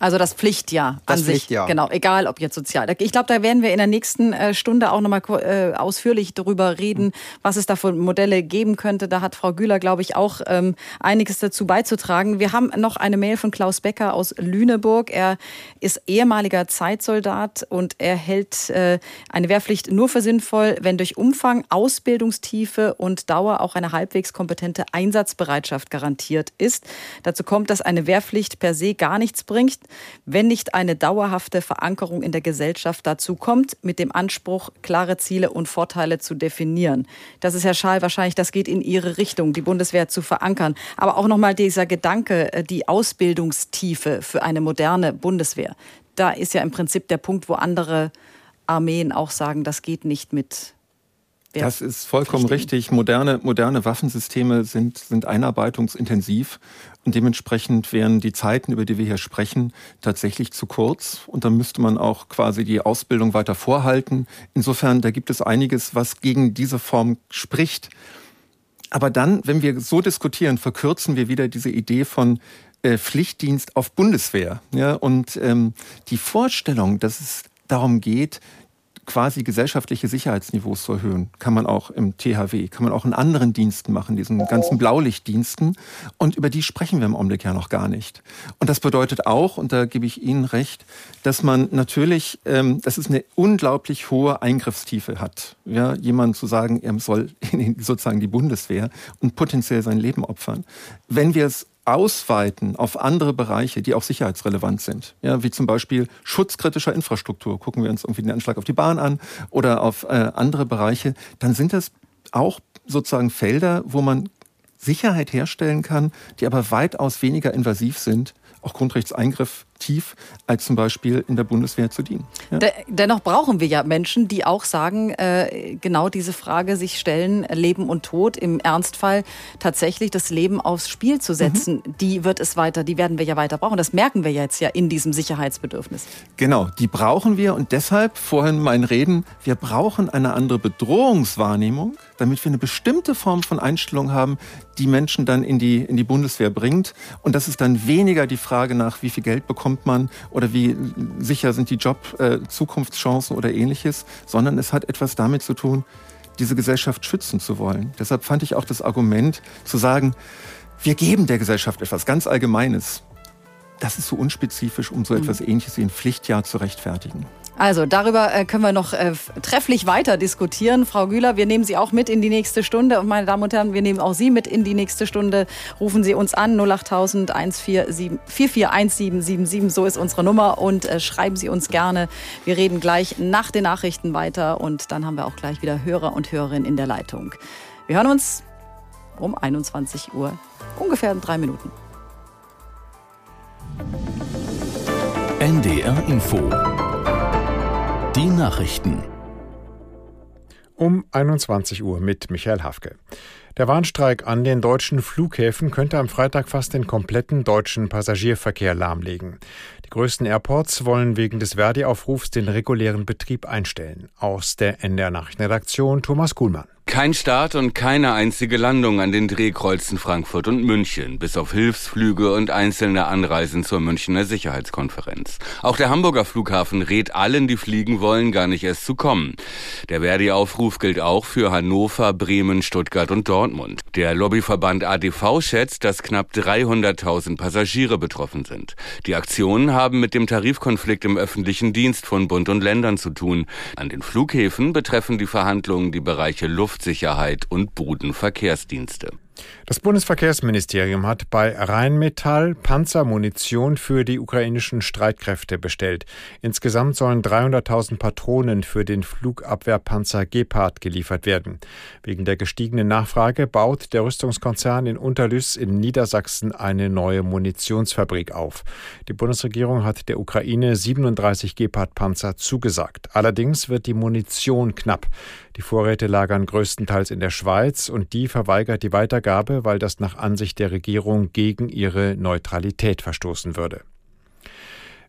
Also das Pflichtjahr Das an sich. Pflichtjahr. Genau, egal ob jetzt sozial. Ich glaube, da werden wir in der nächsten äh, Stunde auch nochmal äh, ausführlich darüber reden, was es da für Modelle geben könnte. Da hat Frau Güler, glaube ich, auch ähm, einiges dazu beizutragen. Wir haben noch eine Mail von Klaus Becker aus Lüneburg. Er ist ehemaliger Zeitsoldat und er hält äh, eine Wehrpflicht nur für sinnvoll, wenn durch Umfang, Ausbildungstiefe und Dauer auch eine halbwegs kompetente Einsatzbereitschaft garantiert ist. Dazu kommt, dass eine Wehrpflicht per se gar nichts bringt wenn nicht eine dauerhafte Verankerung in der Gesellschaft dazu kommt, mit dem Anspruch, klare Ziele und Vorteile zu definieren. Das ist, Herr Schall, wahrscheinlich, das geht in Ihre Richtung, die Bundeswehr zu verankern. Aber auch nochmal dieser Gedanke, äh, die Ausbildungstiefe für eine moderne Bundeswehr. Da ist ja im Prinzip der Punkt, wo andere Armeen auch sagen, das geht nicht mit ja, das ist vollkommen richtig. Moderne, moderne Waffensysteme sind, sind einarbeitungsintensiv und dementsprechend wären die Zeiten, über die wir hier sprechen, tatsächlich zu kurz. Und dann müsste man auch quasi die Ausbildung weiter vorhalten. Insofern, da gibt es einiges, was gegen diese Form spricht. Aber dann, wenn wir so diskutieren, verkürzen wir wieder diese Idee von äh, Pflichtdienst auf Bundeswehr. Ja, und ähm, die Vorstellung, dass es darum geht, quasi gesellschaftliche Sicherheitsniveaus zu erhöhen. Kann man auch im THW, kann man auch in anderen Diensten machen, diesen ganzen Blaulichtdiensten. Und über die sprechen wir im Augenblick ja noch gar nicht. Und das bedeutet auch, und da gebe ich Ihnen recht, dass man natürlich, ähm, dass es eine unglaublich hohe Eingriffstiefe hat. Ja, jemand zu sagen, er soll in sozusagen die Bundeswehr und potenziell sein Leben opfern. Wenn wir es ausweiten auf andere Bereiche, die auch sicherheitsrelevant sind. Ja, wie zum Beispiel schutzkritischer Infrastruktur. Gucken wir uns irgendwie den Anschlag auf die Bahn an oder auf äh, andere Bereiche. Dann sind das auch sozusagen Felder, wo man Sicherheit herstellen kann, die aber weitaus weniger invasiv sind auch Grundrechtseingriff tief, als zum Beispiel in der Bundeswehr zu dienen. Ja? Dennoch brauchen wir ja Menschen, die auch sagen, äh, genau diese Frage sich stellen, Leben und Tod, im Ernstfall tatsächlich das Leben aufs Spiel zu setzen. Mhm. Die wird es weiter, die werden wir ja weiter brauchen. Das merken wir jetzt ja in diesem Sicherheitsbedürfnis. Genau, die brauchen wir und deshalb vorhin mein Reden, wir brauchen eine andere Bedrohungswahrnehmung, damit wir eine bestimmte Form von Einstellung haben, die Menschen dann in die, in die Bundeswehr bringt. Und das ist dann weniger die Frage nach, wie viel Geld bekommt man oder wie sicher sind die Job-Zukunftschancen äh, oder ähnliches, sondern es hat etwas damit zu tun, diese Gesellschaft schützen zu wollen. Deshalb fand ich auch das Argument zu sagen, wir geben der Gesellschaft etwas ganz Allgemeines. Das ist so unspezifisch, um so mhm. etwas Ähnliches wie ein Pflichtjahr zu rechtfertigen. Also darüber äh, können wir noch äh, trefflich weiter diskutieren. Frau Güler, wir nehmen Sie auch mit in die nächste Stunde. Und meine Damen und Herren, wir nehmen auch Sie mit in die nächste Stunde. Rufen Sie uns an 08000 441777. So ist unsere Nummer. Und äh, schreiben Sie uns gerne. Wir reden gleich nach den Nachrichten weiter. Und dann haben wir auch gleich wieder Hörer und Hörerinnen in der Leitung. Wir hören uns um 21 Uhr. Ungefähr in drei Minuten. NDR Info die Nachrichten. Um 21 Uhr mit Michael Hafke. Der Warnstreik an den deutschen Flughäfen könnte am Freitag fast den kompletten deutschen Passagierverkehr lahmlegen. Die größten Airports wollen wegen des Verdi-Aufrufs den regulären Betrieb einstellen. Aus der NDR Nachrichtenredaktion Thomas Kuhlmann. Kein Start und keine einzige Landung an den Drehkreuzen Frankfurt und München, bis auf Hilfsflüge und einzelne Anreisen zur Münchner Sicherheitskonferenz. Auch der Hamburger Flughafen rät allen, die fliegen wollen, gar nicht erst zu kommen. Der Verdi-Aufruf gilt auch für Hannover, Bremen, Stuttgart und Dortmund. Der Lobbyverband ADV schätzt, dass knapp 300.000 Passagiere betroffen sind. Die Aktionen haben mit dem Tarifkonflikt im öffentlichen Dienst von Bund und Ländern zu tun. An den Flughäfen betreffen die Verhandlungen die Bereiche Luft Luftsicherheit und Bodenverkehrsdienste. Das Bundesverkehrsministerium hat bei Rheinmetall Panzermunition für die ukrainischen Streitkräfte bestellt. Insgesamt sollen 300.000 Patronen für den Flugabwehrpanzer Gepard geliefert werden. Wegen der gestiegenen Nachfrage baut der Rüstungskonzern in Unterlüss in Niedersachsen eine neue Munitionsfabrik auf. Die Bundesregierung hat der Ukraine 37 Gepard-Panzer zugesagt. Allerdings wird die Munition knapp. Die Vorräte lagern größtenteils in der Schweiz und die verweigert die Weitergabe Weil das nach Ansicht der Regierung gegen ihre Neutralität verstoßen würde.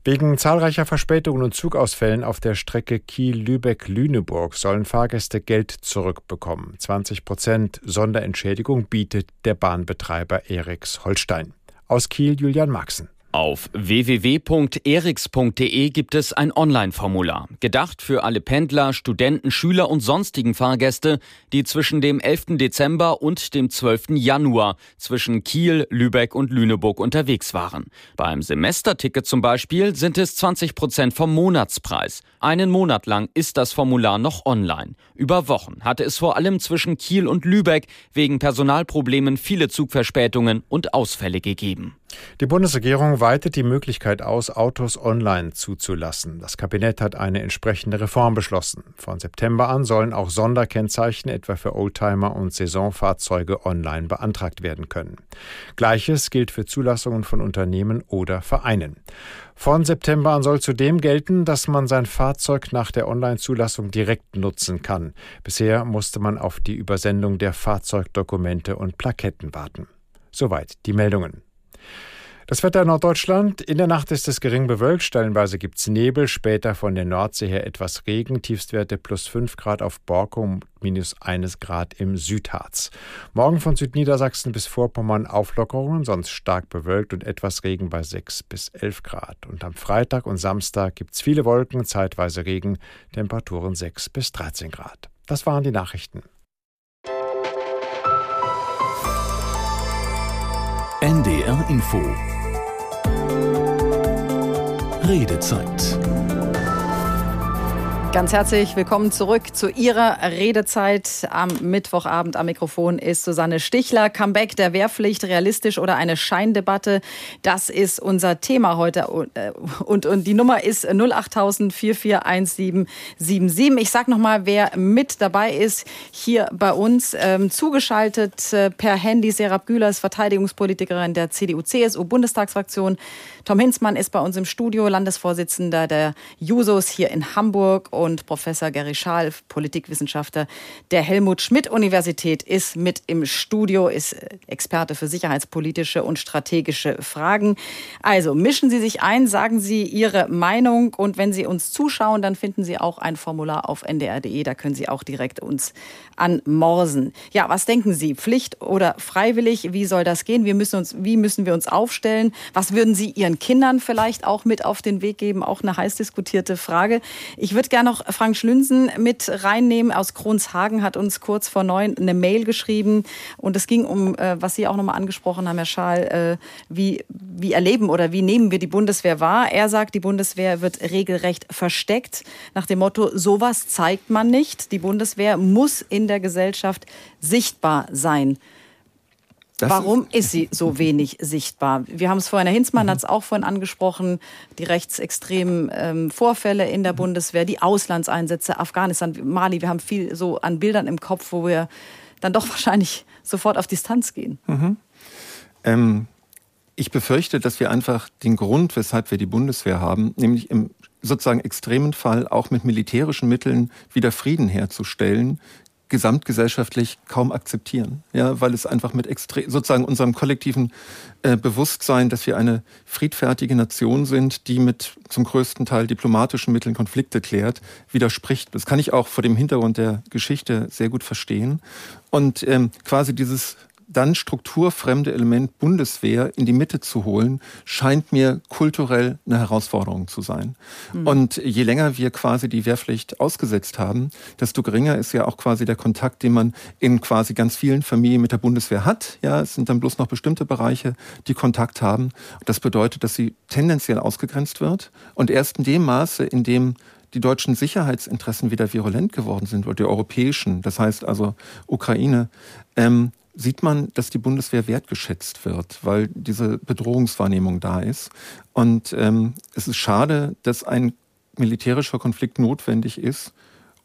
Wegen zahlreicher Verspätungen und Zugausfällen auf der Strecke Kiel-Lübeck-Lüneburg sollen Fahrgäste Geld zurückbekommen. 20 Prozent Sonderentschädigung bietet der Bahnbetreiber Eriks Holstein. Aus Kiel Julian Maxen. Auf www.erix.de gibt es ein Online-Formular, gedacht für alle Pendler, Studenten, Schüler und sonstigen Fahrgäste, die zwischen dem 11. Dezember und dem 12. Januar zwischen Kiel, Lübeck und Lüneburg unterwegs waren. Beim Semesterticket zum Beispiel sind es 20 Prozent vom Monatspreis. Einen Monat lang ist das Formular noch online. Über Wochen hatte es vor allem zwischen Kiel und Lübeck wegen Personalproblemen viele Zugverspätungen und Ausfälle gegeben. Die Bundesregierung weitet die Möglichkeit aus, Autos online zuzulassen. Das Kabinett hat eine entsprechende Reform beschlossen. Von September an sollen auch Sonderkennzeichen etwa für Oldtimer und Saisonfahrzeuge online beantragt werden können. Gleiches gilt für Zulassungen von Unternehmen oder Vereinen. Von September an soll zudem gelten, dass man sein Fahrzeug nach der Online-Zulassung direkt nutzen kann. Bisher musste man auf die Übersendung der Fahrzeugdokumente und Plaketten warten. Soweit die Meldungen. Das Wetter in Norddeutschland. In der Nacht ist es gering bewölkt. Stellenweise gibt es Nebel. Später von der Nordsee her etwas Regen. Tiefstwerte plus 5 Grad auf Borkum, minus 1 Grad im Südharz. Morgen von Südniedersachsen bis Vorpommern Auflockerungen, sonst stark bewölkt und etwas Regen bei 6 bis 11 Grad. Und am Freitag und Samstag gibt es viele Wolken, zeitweise Regen, Temperaturen 6 bis 13 Grad. Das waren die Nachrichten. NDR Info Redezeit. Ganz herzlich willkommen zurück zu Ihrer Redezeit. Am Mittwochabend am Mikrofon ist Susanne Stichler. Comeback der Wehrpflicht, realistisch oder eine Scheindebatte? Das ist unser Thema heute. Und, äh, und, die Nummer ist 08000 441777. Ich sage nochmal, wer mit dabei ist, hier bei uns ähm, zugeschaltet äh, per Handy. Serap Gülers, Verteidigungspolitikerin der CDU-CSU-Bundestagsfraktion. Tom Hinzmann ist bei uns im Studio, Landesvorsitzender der Jusos hier in Hamburg und Professor Gary Schaal, Politikwissenschaftler der Helmut Schmidt Universität, ist mit im Studio, ist Experte für sicherheitspolitische und strategische Fragen. Also mischen Sie sich ein, sagen Sie Ihre Meinung und wenn Sie uns zuschauen, dann finden Sie auch ein Formular auf ndr.de, da können Sie auch direkt uns anmorsen. Ja, was denken Sie? Pflicht oder freiwillig? Wie soll das gehen? Wir müssen uns, wie müssen wir uns aufstellen? Was würden Sie Ihren Kindern vielleicht auch mit auf den Weg geben? Auch eine heiß diskutierte Frage. Ich würde gerne noch Frank Schlünsen mit reinnehmen. Aus Kronshagen hat uns kurz vor neun eine Mail geschrieben. Und es ging um, äh, was Sie auch nochmal angesprochen haben, Herr Schaal, äh, wie, wie erleben oder wie nehmen wir die Bundeswehr wahr? Er sagt, die Bundeswehr wird regelrecht versteckt. Nach dem Motto, sowas zeigt man nicht. Die Bundeswehr muss in der Gesellschaft sichtbar sein. Das Warum ist, ist, sie so wenig sichtbar? Wir haben es vorhin, Herr Hinzmann mhm. hat es auch vorhin angesprochen, die rechtsextremen ähm, Vorfälle in der mhm. Bundeswehr, die Auslandseinsätze, Afghanistan, Mali. Wir haben viel so an Bildern im Kopf, wo wir dann doch wahrscheinlich sofort auf Distanz gehen. Mhm. Ähm, ich befürchte, dass wir einfach den Grund, weshalb wir die Bundeswehr haben, nämlich im sozusagen extremen Fall auch mit militärischen Mitteln wieder Frieden herzustellen, gesamtgesellschaftlich kaum akzeptieren, ja, weil es einfach mit extrem, sozusagen unserem kollektiven äh, Bewusstsein, dass wir eine friedfertige Nation sind, die mit zum größten Teil diplomatischen Mitteln Konflikte klärt, widerspricht. Das kann ich auch vor dem Hintergrund der Geschichte sehr gut verstehen. Und ähm, quasi dieses dann strukturfremde Element Bundeswehr in die Mitte zu holen, scheint mir kulturell eine Herausforderung zu sein. Mhm. Und je länger wir quasi die Wehrpflicht ausgesetzt haben, desto geringer ist ja auch quasi der Kontakt, den man in quasi ganz vielen Familien mit der Bundeswehr hat. Ja, es sind dann bloß noch bestimmte Bereiche, die Kontakt haben. Das bedeutet, dass sie tendenziell ausgegrenzt wird. Und erst in dem Maße, in dem die deutschen Sicherheitsinteressen wieder virulent geworden sind oder die europäischen, das heißt also Ukraine, ähm, sieht man, dass die Bundeswehr wertgeschätzt wird, weil diese Bedrohungswahrnehmung da ist. Und ähm, es ist schade, dass ein militärischer Konflikt notwendig ist,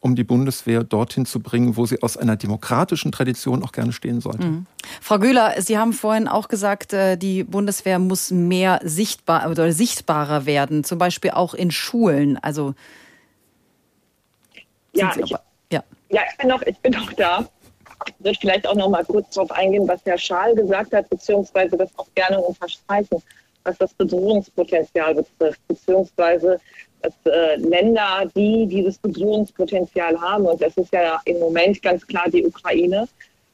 um die Bundeswehr dorthin zu bringen, wo sie aus einer demokratischen Tradition auch gerne stehen sollte. Mhm. Frau Güler, Sie haben vorhin auch gesagt, äh, die Bundeswehr muss mehr sichtbar oder sichtbarer werden, zum Beispiel auch in Schulen. Also ja, ich, ja. ja, ich bin noch, ich bin noch da würde vielleicht auch noch mal kurz darauf eingehen, was Herr Schaal gesagt hat, beziehungsweise das auch gerne unterstreichen, was das Bedrohungspotenzial betrifft, beziehungsweise dass äh, Länder, die dieses Bedrohungspotenzial haben, und das ist ja im Moment ganz klar die Ukraine,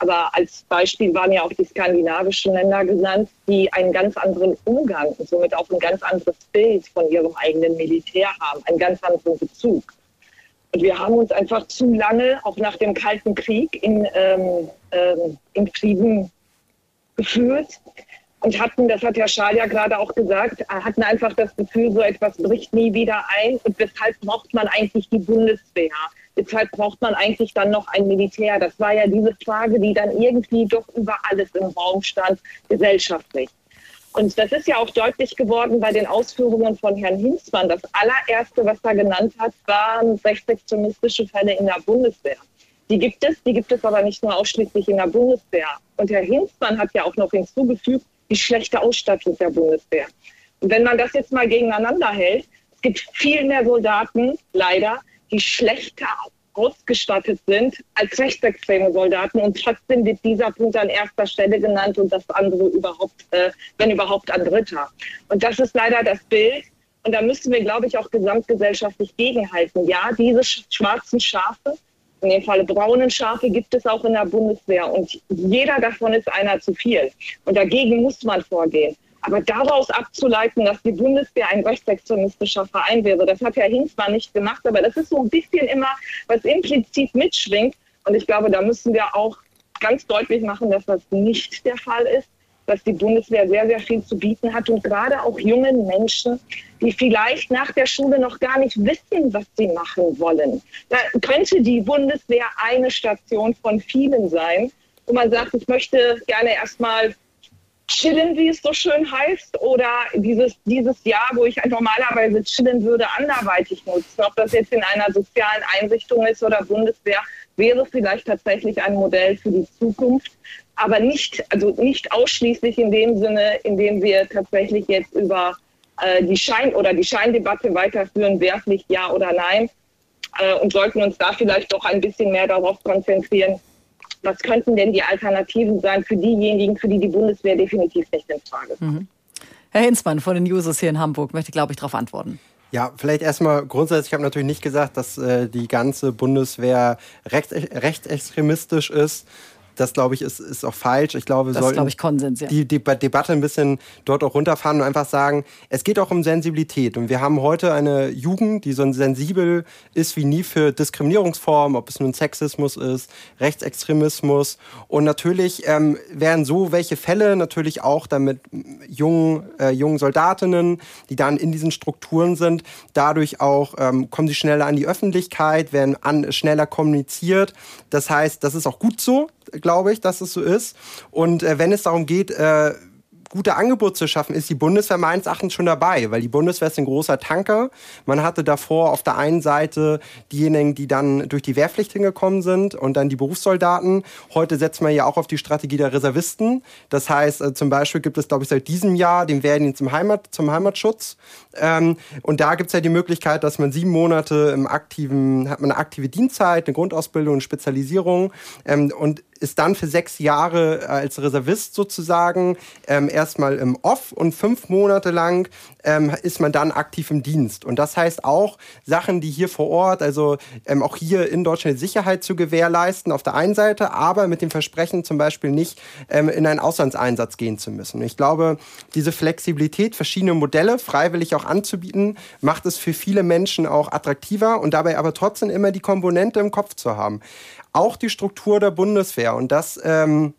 Aber als Beispiel waren ja auch die skandinavischen Länder genannt, die einen ganz anderen Umgang und somit auch ein ganz anderes Bild von ihrem eigenen Militär haben, einen ganz anderen Bezug. Und wir haben uns einfach zu lange, auch nach dem Kalten Krieg, in, ähm, ähm, in Frieden gefühlt und hatten, das hat Herr Schal ja gerade auch gesagt, hatten einfach das Gefühl, so etwas bricht nie wieder ein. Und weshalb braucht man eigentlich die Bundeswehr? Weshalb braucht man eigentlich dann noch ein Militär? Das war ja diese Frage, die dann irgendwie doch über alles im Raum stand, gesellschaftlich. Und das ist ja auch deutlich geworden bei den Ausführungen von Herrn Hinzmann. Das allererste, was er genannt hat, waren rechtsextremistische Fälle in der Bundeswehr. Die gibt es, die gibt es aber nicht nur ausschließlich in der Bundeswehr. Und Herr Hinzmann hat ja auch noch hinzugefügt, die schlechte Ausstattung der Bundeswehr. Und wenn man das jetzt mal gegeneinander hält, es gibt viel mehr Soldaten, leider, die schlechter ausgestattet sind als rechtsextreme Soldaten. Und trotzdem wird dieser Punkt an erster Stelle genannt und das andere überhaupt, äh, wenn überhaupt an dritter. Und das ist leider das Bild. Und da müssen wir, glaube ich, auch gesamtgesellschaftlich gegenhalten. Ja, diese schwarzen Schafe, in dem Falle braunen Schafe, gibt es auch in der Bundeswehr. Und jeder davon ist einer zu viel. Und dagegen muss man vorgehen. Aber daraus abzuleiten, dass die Bundeswehr ein rechtsextremistischer Verein wäre, das hat Herr Hinz zwar nicht gemacht, aber das ist so ein bisschen immer, was implizit mitschwingt. Und ich glaube, da müssen wir auch ganz deutlich machen, dass das nicht der Fall ist, dass die Bundeswehr sehr, sehr viel zu bieten hat und gerade auch jungen Menschen, die vielleicht nach der Schule noch gar nicht wissen, was sie machen wollen. Da könnte die Bundeswehr eine Station von vielen sein, wo man sagt, ich möchte gerne erstmal chillen, wie es so schön heißt, oder dieses, dieses Jahr, wo ich normalerweise chillen würde, anderweitig nutzen. Ob das jetzt in einer sozialen Einrichtung ist oder Bundeswehr, wäre vielleicht tatsächlich ein Modell für die Zukunft. Aber nicht, also nicht ausschließlich in dem Sinne, in dem wir tatsächlich jetzt über äh, die Schein- oder die Scheindebatte weiterführen, Wehrpflicht ja oder nein, äh, und sollten uns da vielleicht doch ein bisschen mehr darauf konzentrieren, was könnten denn die Alternativen sein für diejenigen, für die die Bundeswehr definitiv nicht in Frage kommt. Mhm. Herr Hinzmann von den Users hier in Hamburg möchte, glaube ich, darauf antworten. Ja, vielleicht erstmal grundsätzlich, ich habe natürlich nicht gesagt, dass äh, die ganze Bundeswehr rechts, rechtsextremistisch ist das glaube ich ist, ist auch falsch. Ich glaube, wir das sollten ich Konsens, ja. die, die Debatte ein bisschen dort auch runterfahren und einfach sagen, es geht auch um Sensibilität. Und wir haben heute eine Jugend, die so sensibel ist wie nie für Diskriminierungsformen, ob es nun Sexismus ist, Rechtsextremismus. Und natürlich ähm, werden so welche Fälle natürlich auch damit jungen, äh, jungen Soldatinnen, die dann in diesen Strukturen sind, dadurch auch ähm, kommen sie schneller an die Öffentlichkeit, werden an, schneller kommuniziert. Das heißt, das ist auch gut so glaube ich, dass es so ist. Und äh, wenn es darum geht, äh, gute Angebote zu schaffen, ist die Bundeswehr meines Erachtens schon dabei, weil die Bundeswehr ist ein großer Tanker. Man hatte davor auf der einen Seite diejenigen, die dann durch die Wehrpflicht hingekommen sind und dann die Berufssoldaten. Heute setzt man ja auch auf die Strategie der Reservisten. Das heißt, äh, zum Beispiel gibt es, glaube ich, seit diesem Jahr den Wehrdienst zum, Heimat, zum Heimatschutz. Ähm, und da gibt es ja die Möglichkeit, dass man sieben Monate im aktiven, hat man eine aktive Dienstzeit, eine Grundausbildung, eine Spezialisierung ähm, und ist dann für sechs Jahre als Reservist sozusagen ähm, erstmal im Off und fünf Monate lang ähm, ist man dann aktiv im Dienst. Und das heißt auch Sachen, die hier vor Ort, also ähm, auch hier in Deutschland Sicherheit zu gewährleisten auf der einen Seite, aber mit dem Versprechen zum Beispiel nicht ähm, in einen Auslandseinsatz gehen zu müssen. Ich glaube, diese Flexibilität, verschiedene Modelle freiwillig auch anzubieten, macht es für viele Menschen auch attraktiver und dabei aber trotzdem immer die Komponente im Kopf zu haben auch die Struktur der Bundeswehr. Und das ähm,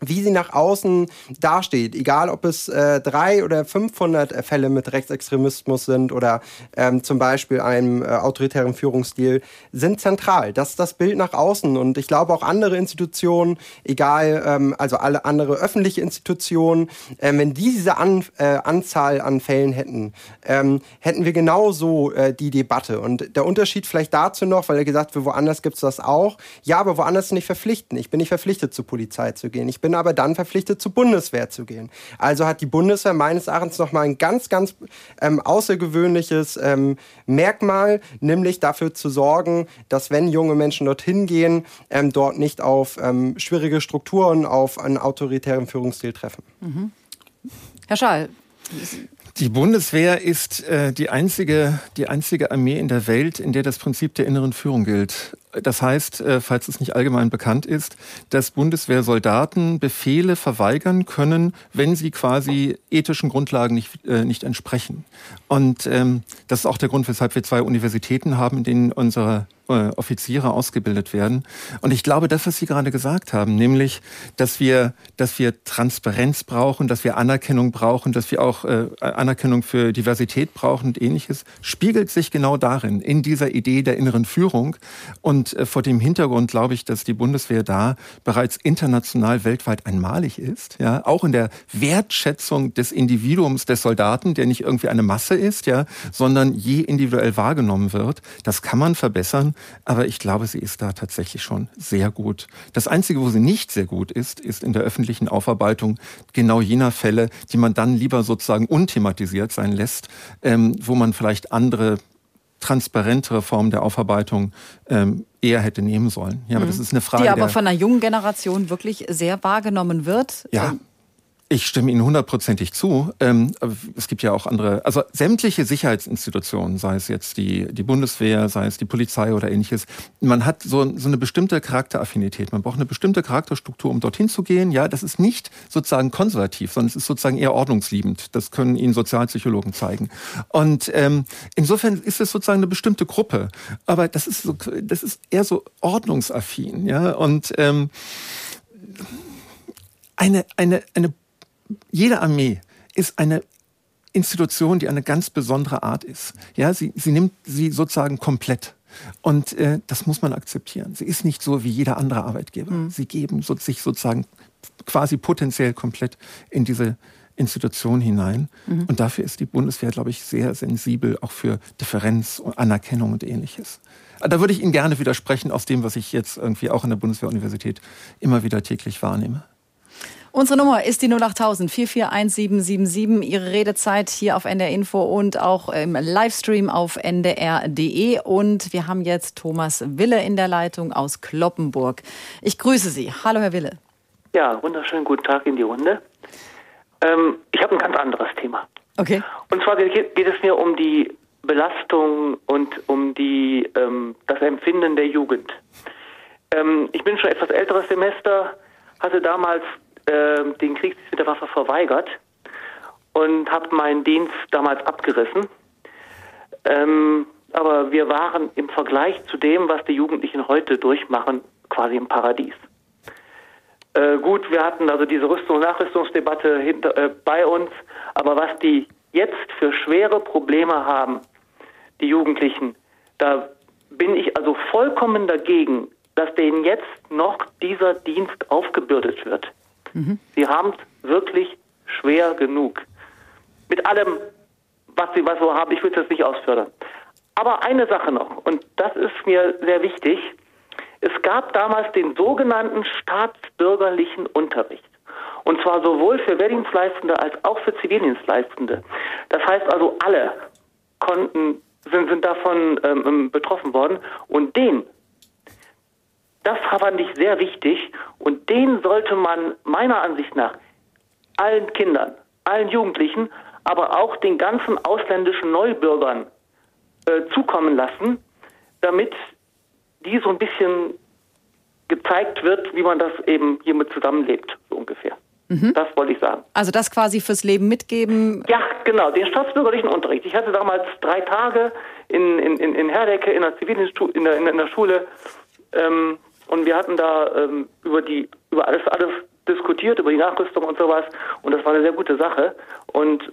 wie sie nach außen dasteht, egal ob es äh, drei oder 500 Fälle mit Rechtsextremismus sind oder ähm, zum Beispiel einem äh, autoritären Führungsstil, sind zentral. Das ist das Bild nach außen und ich glaube auch andere Institutionen, egal, ähm, also alle andere öffentliche Institutionen, ähm, wenn die diese an, äh, Anzahl an Fällen hätten, ähm, hätten wir genauso äh, die Debatte. Und der Unterschied vielleicht dazu noch, weil er gesagt wird, woanders gibt es das auch. Ja, aber woanders nicht verpflichten. Ich bin nicht verpflichtet, zur Polizei zu gehen. Ich bin bin aber dann verpflichtet, zur Bundeswehr zu gehen. Also hat die Bundeswehr meines Erachtens nochmal ein ganz, ganz ähm, außergewöhnliches ähm, Merkmal, nämlich dafür zu sorgen, dass wenn junge Menschen dorthin gehen, ähm, dort nicht auf ähm, schwierige Strukturen, auf einen autoritären Führungsstil treffen. Mhm. Herr Schall, die Bundeswehr ist äh, die, einzige, die einzige Armee in der Welt, in der das Prinzip der inneren Führung gilt. Das heißt, äh, falls es nicht allgemein bekannt ist, dass Bundeswehrsoldaten Befehle verweigern können, wenn sie quasi ethischen Grundlagen nicht, äh, nicht entsprechen. Und ähm, das ist auch der Grund, weshalb wir zwei Universitäten haben, in denen unsere äh, Offiziere ausgebildet werden. Und ich glaube, das, was Sie gerade gesagt haben, nämlich, dass wir, dass wir Transparenz brauchen, dass wir Anerkennung brauchen, dass wir auch äh, Anerkennung für Diversität brauchen und ähnliches, spiegelt sich genau darin, in dieser Idee der inneren Führung. Und äh, vor dem Hintergrund glaube ich, dass die Bundeswehr da bereits international weltweit einmalig ist, ja, auch in der Wertschätzung des Individuums des Soldaten, der nicht irgendwie eine Masse ist, ja, sondern je individuell wahrgenommen wird. Das kann man verbessern. Aber ich glaube, sie ist da tatsächlich schon sehr gut. Das Einzige, wo sie nicht sehr gut ist, ist in der öffentlichen Aufarbeitung genau jener Fälle, die man dann lieber sozusagen unthematisiert sein lässt, ähm, wo man vielleicht andere transparentere Formen der Aufarbeitung ähm, eher hätte nehmen sollen. Ja, aber das mhm. ist eine Frage. Die aber von einer jungen Generation wirklich sehr wahrgenommen wird. Ja, ähm, ich stimme Ihnen hundertprozentig zu. Ähm, es gibt ja auch andere, also sämtliche Sicherheitsinstitutionen, sei es jetzt die, die Bundeswehr, sei es die Polizei oder ähnliches, man hat so, so eine bestimmte Charakteraffinität. Man braucht eine bestimmte Charakterstruktur, um dorthin zu gehen. Ja, das ist nicht sozusagen konservativ, sondern es ist sozusagen eher ordnungsliebend. Das können Ihnen Sozialpsychologen zeigen. Und ähm, insofern ist es sozusagen eine bestimmte Gruppe. Aber das ist so, das ist eher so ordnungsaffin. Ja, und ähm, eine, eine, eine jede Armee ist eine Institution, die eine ganz besondere Art ist. Ja, sie, sie nimmt sie sozusagen komplett. Und äh, das muss man akzeptieren. Sie ist nicht so wie jeder andere Arbeitgeber. Mhm. Sie geben so, sich sozusagen quasi potenziell komplett in diese Institution hinein. Mhm. Und dafür ist die Bundeswehr, glaube ich, sehr sensibel, auch für Differenz, Anerkennung und ähnliches. Da würde ich Ihnen gerne widersprechen aus dem, was ich jetzt irgendwie auch an der Bundeswehruniversität immer wieder täglich wahrnehme. Unsere Nummer ist die 08000 441777. Ihre Redezeit hier auf NDR Info und auch im Livestream auf ndr.de. Und wir haben jetzt Thomas Wille in der Leitung aus Kloppenburg. Ich grüße Sie. Hallo, Herr Wille. Ja, wunderschönen guten Tag in die Runde. Ähm, ich habe ein ganz anderes Thema. Okay. Und zwar geht, geht es mir um die Belastung und um die, ähm, das Empfinden der Jugend. Ähm, ich bin schon etwas älteres Semester, hatte damals äh, den Kriegsdienst mit der Waffe verweigert und habe meinen Dienst damals abgerissen. Ähm, aber wir waren im Vergleich zu dem, was die Jugendlichen heute durchmachen, quasi im Paradies. Äh, gut, wir hatten also diese Rüstung- und Nachrüstungsdebatte hinter, äh, bei uns, aber was die jetzt für schwere Probleme haben, die Jugendlichen, da bin ich also vollkommen dagegen, dass denen jetzt noch dieser Dienst aufgebürdet wird. Mhm. Sie haben es wirklich schwer genug. Mit allem, was sie was so haben, ich will es jetzt nicht ausführen. Aber eine Sache noch, und das ist mir sehr wichtig. Es gab damals den sogenannten staatsbürgerlichen Unterricht. Und zwar sowohl für Wehrdienstleistende als auch für Zivildienstleistende. Das heißt also, alle konnten, sind, sind davon ähm, betroffen worden. Und den das fand ich sehr wichtig und den sollte man meiner Ansicht nach allen Kindern, allen Jugendlichen, aber auch den ganzen ausländischen Neubürgern äh, zukommen lassen, damit die so ein bisschen gezeigt wird, wie man das eben hiermit zusammenlebt, so ungefähr. Mhm. Das wollte ich sagen. Also das quasi fürs Leben mitgeben? Ja, genau, den staatsbürgerlichen Unterricht. Ich hatte damals drei Tage in, in, in Herdecke in der Zivilinstitut, in der, in der Schule ähm, und wir hatten da ähm, über die über alles alles diskutiert, über die Nachrüstung und sowas. Und das war eine sehr gute Sache. Und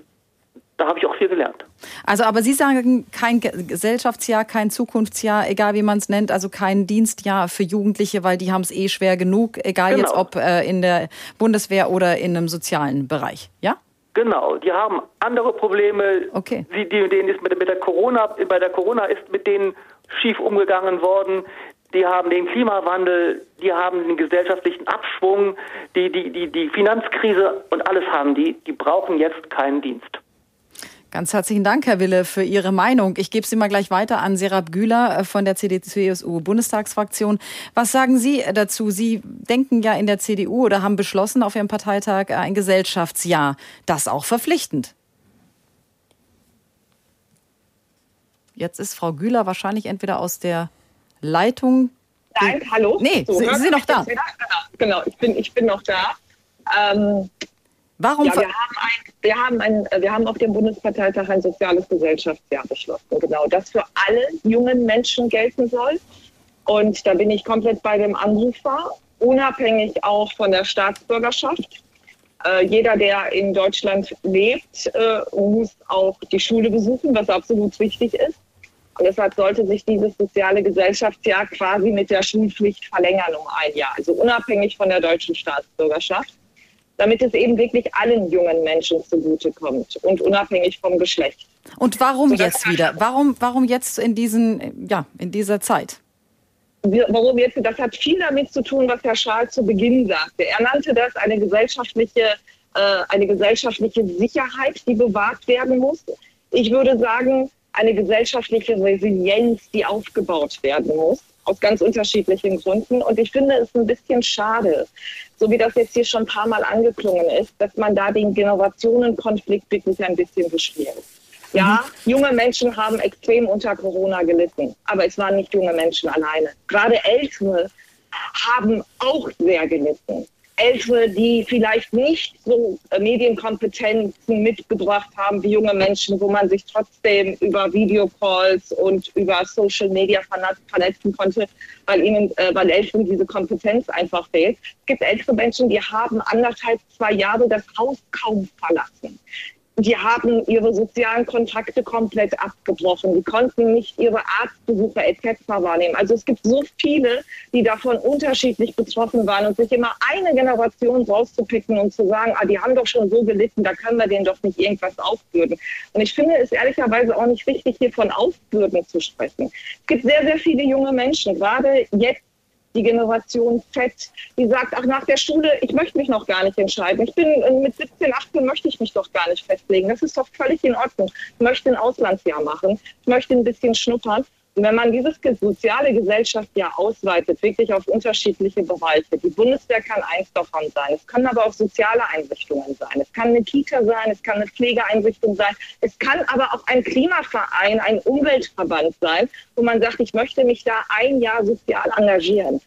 da habe ich auch viel gelernt. Also, aber Sie sagen kein Gesellschaftsjahr, kein Zukunftsjahr, egal wie man es nennt, also kein Dienstjahr für Jugendliche, weil die haben es eh schwer genug, egal genau. jetzt ob äh, in der Bundeswehr oder in einem sozialen Bereich, ja? Genau, die haben andere Probleme. Okay. Die, die, denen ist mit, mit der Corona, bei der Corona ist mit denen schief umgegangen worden die haben den Klimawandel, die haben den gesellschaftlichen Abschwung, die, die, die, die Finanzkrise und alles haben die. Die brauchen jetzt keinen Dienst. Ganz herzlichen Dank, Herr Wille, für Ihre Meinung. Ich gebe sie mal gleich weiter an Serap Güler äh, von der CDU-CSU-Bundestagsfraktion. Was sagen Sie dazu? Sie denken ja in der CDU oder haben beschlossen auf Ihrem Parteitag ein Gesellschaftsjahr. Das auch verpflichtend. Jetzt ist Frau Güler wahrscheinlich entweder aus der Leitung Nein, hallo? Nee, so, sind Sie noch da? Genau, ich bin, ich bin noch da. Ähm, Warum? Ja, wir, haben ein, wir, haben ein, wir haben auf dem Bundesparteitag ein soziales Gesellschaftsjahr beschlossen. Genau, das für alle jungen Menschen gelten soll. Und da bin ich komplett bei dem Anrufer, unabhängig auch von der Staatsbürgerschaft. Äh, jeder, der in Deutschland lebt, äh, muss auch die Schule besuchen, was absolut wichtig ist. Und deshalb sollte sich dieses soziale Gesellschaftsjahr quasi mit der Schulpflicht verlängern um ein Jahr, also unabhängig von der deutschen Staatsbürgerschaft damit es eben wirklich allen jungen Menschen zugutekommt und unabhängig vom Geschlecht. Und warum so, jetzt wieder? Warum, warum jetzt in, diesen, ja, in dieser Zeit? Warum jetzt? Das hat viel damit zu tun, was Herr Schaal zu Beginn sagte. Er nannte das eine gesellschaftliche, äh, eine gesellschaftliche Sicherheit, die bewahrt werden muss. Ich würde sagen, eine gesellschaftliche Resilienz, die aufgebaut werden muss aus ganz unterschiedlichen Gründen. Und ich finde es ein bisschen schade, so wie das jetzt hier schon ein paar Mal angeklungen ist, dass man da den Generationenkonflikt wirklich ein bisschen bespielt. Ja, mhm. junge Menschen haben extrem unter Corona gelitten, aber es waren nicht junge Menschen alleine. Gerade Ältere haben auch sehr gelitten. Ältere, die vielleicht nicht so äh, Medienkompetenzen mitgebracht haben wie junge Menschen, wo man sich trotzdem über Videocalls und über Social Media vernetzen konnte, weil ihnen, äh, weil Älteren diese Kompetenz einfach fehlt. Es gibt ältere Menschen, die haben anderthalb, zwei Jahre das Haus kaum verlassen die haben ihre sozialen Kontakte komplett abgebrochen. Die konnten nicht ihre Arztbesuche etc. wahrnehmen. Also es gibt so viele, die davon unterschiedlich betroffen waren und sich immer eine Generation rauszupicken und zu sagen, ah, die haben doch schon so gelitten, da können wir denen doch nicht irgendwas aufbürden. Und ich finde es ehrlicherweise auch nicht richtig, hier von Aufbürden zu sprechen. Es gibt sehr, sehr viele junge Menschen, gerade jetzt die Generation Z, die sagt, ach nach der Schule, ich möchte mich noch gar nicht entscheiden. Ich bin äh, mit 17, 18 möchte ich mich doch gar nicht festlegen. Das ist doch völlig in Ordnung. Ich möchte ein Auslandsjahr machen. Ich möchte ein bisschen schnuppern. Und wenn man dieses soziale Gesellschaft ja ausweitet, wirklich auf unterschiedliche Bereiche, die Bundeswehr kann eins davon sein, es können aber auch soziale Einrichtungen sein, es kann eine Kita sein, es kann eine Pflegeeinrichtung sein, es kann aber auch ein Klimaverein, ein Umweltverband sein, wo man sagt, ich möchte mich da ein Jahr sozial engagieren.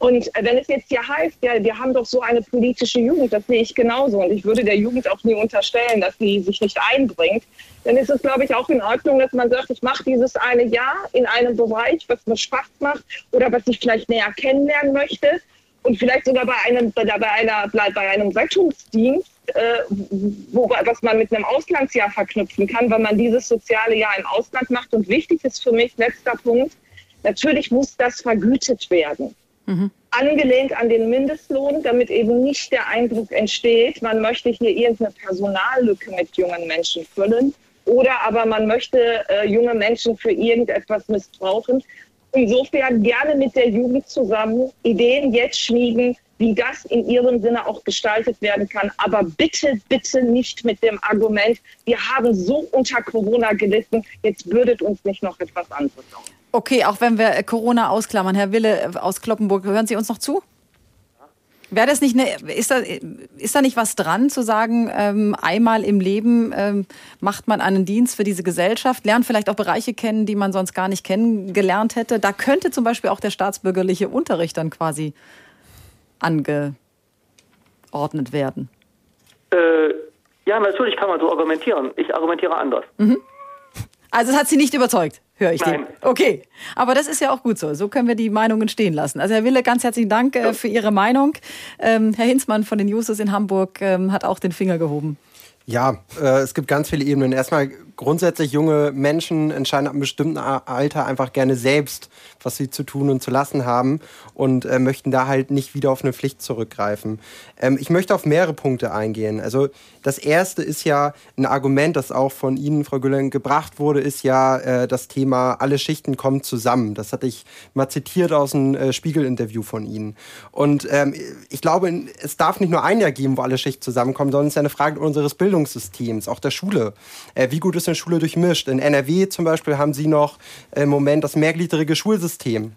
Und wenn es jetzt hier heißt, ja, wir haben doch so eine politische Jugend, das sehe ich genauso. Und ich würde der Jugend auch nie unterstellen, dass sie sich nicht einbringt. Dann ist es, glaube ich, auch in Ordnung, dass man sagt, ich mache dieses eine Jahr in einem Bereich, was mir Spaß macht oder was ich vielleicht näher kennenlernen möchte. Und vielleicht sogar bei einem, bei, einer, bei einem Rettungsdienst, äh, wo, was man mit einem Auslandsjahr verknüpfen kann, weil man dieses soziale Jahr im Ausland macht. Und wichtig ist für mich, letzter Punkt, natürlich muss das vergütet werden. Mhm. Angelehnt an den Mindestlohn, damit eben nicht der Eindruck entsteht, man möchte hier irgendeine Personallücke mit jungen Menschen füllen oder aber man möchte äh, junge Menschen für irgendetwas missbrauchen. Insofern gerne mit der Jugend zusammen Ideen jetzt schmieden, wie das in ihrem Sinne auch gestaltet werden kann. Aber bitte, bitte nicht mit dem Argument, wir haben so unter Corona gelitten, jetzt bürdet uns nicht noch etwas anderes auf. Okay, auch wenn wir Corona ausklammern, Herr Wille aus Kloppenburg, hören Sie uns noch zu? Wäre das nicht eine, ist da, ist da nicht was dran zu sagen, ähm, einmal im Leben ähm, macht man einen Dienst für diese Gesellschaft, lernt vielleicht auch Bereiche kennen, die man sonst gar nicht kennengelernt hätte. Da könnte zum Beispiel auch der staatsbürgerliche Unterricht dann quasi angeordnet werden. Äh, ja, natürlich kann man so argumentieren. Ich argumentiere anders. Mhm. Also es hat Sie nicht überzeugt? höre ich Nein. Den. Okay, aber das ist ja auch gut so. So können wir die Meinungen stehen lassen. Also Herr Wille, ganz herzlichen Dank äh, für Ihre Meinung. Ähm, Herr Hinzmann von den Jusos in Hamburg ähm, hat auch den Finger gehoben. Ja, äh, es gibt ganz viele Ebenen. Erstmal grundsätzlich junge Menschen entscheiden ab einem bestimmten Alter einfach gerne selbst, was sie zu tun und zu lassen haben und äh, möchten da halt nicht wieder auf eine Pflicht zurückgreifen. Ähm, ich möchte auf mehrere Punkte eingehen. Also das erste ist ja ein Argument, das auch von Ihnen, Frau Güller, gebracht wurde, ist ja äh, das Thema, alle Schichten kommen zusammen. Das hatte ich mal zitiert aus einem äh, Spiegel-Interview von Ihnen. Und ähm, ich glaube, es darf nicht nur ein Jahr geben, wo alle Schichten zusammenkommen, sondern es ist ja eine Frage unseres Bildungssystems, auch der Schule. Äh, wie gut ist eine Schule durchmischt? In NRW zum Beispiel haben Sie noch im Moment das mehrgliedrige Schulsystem.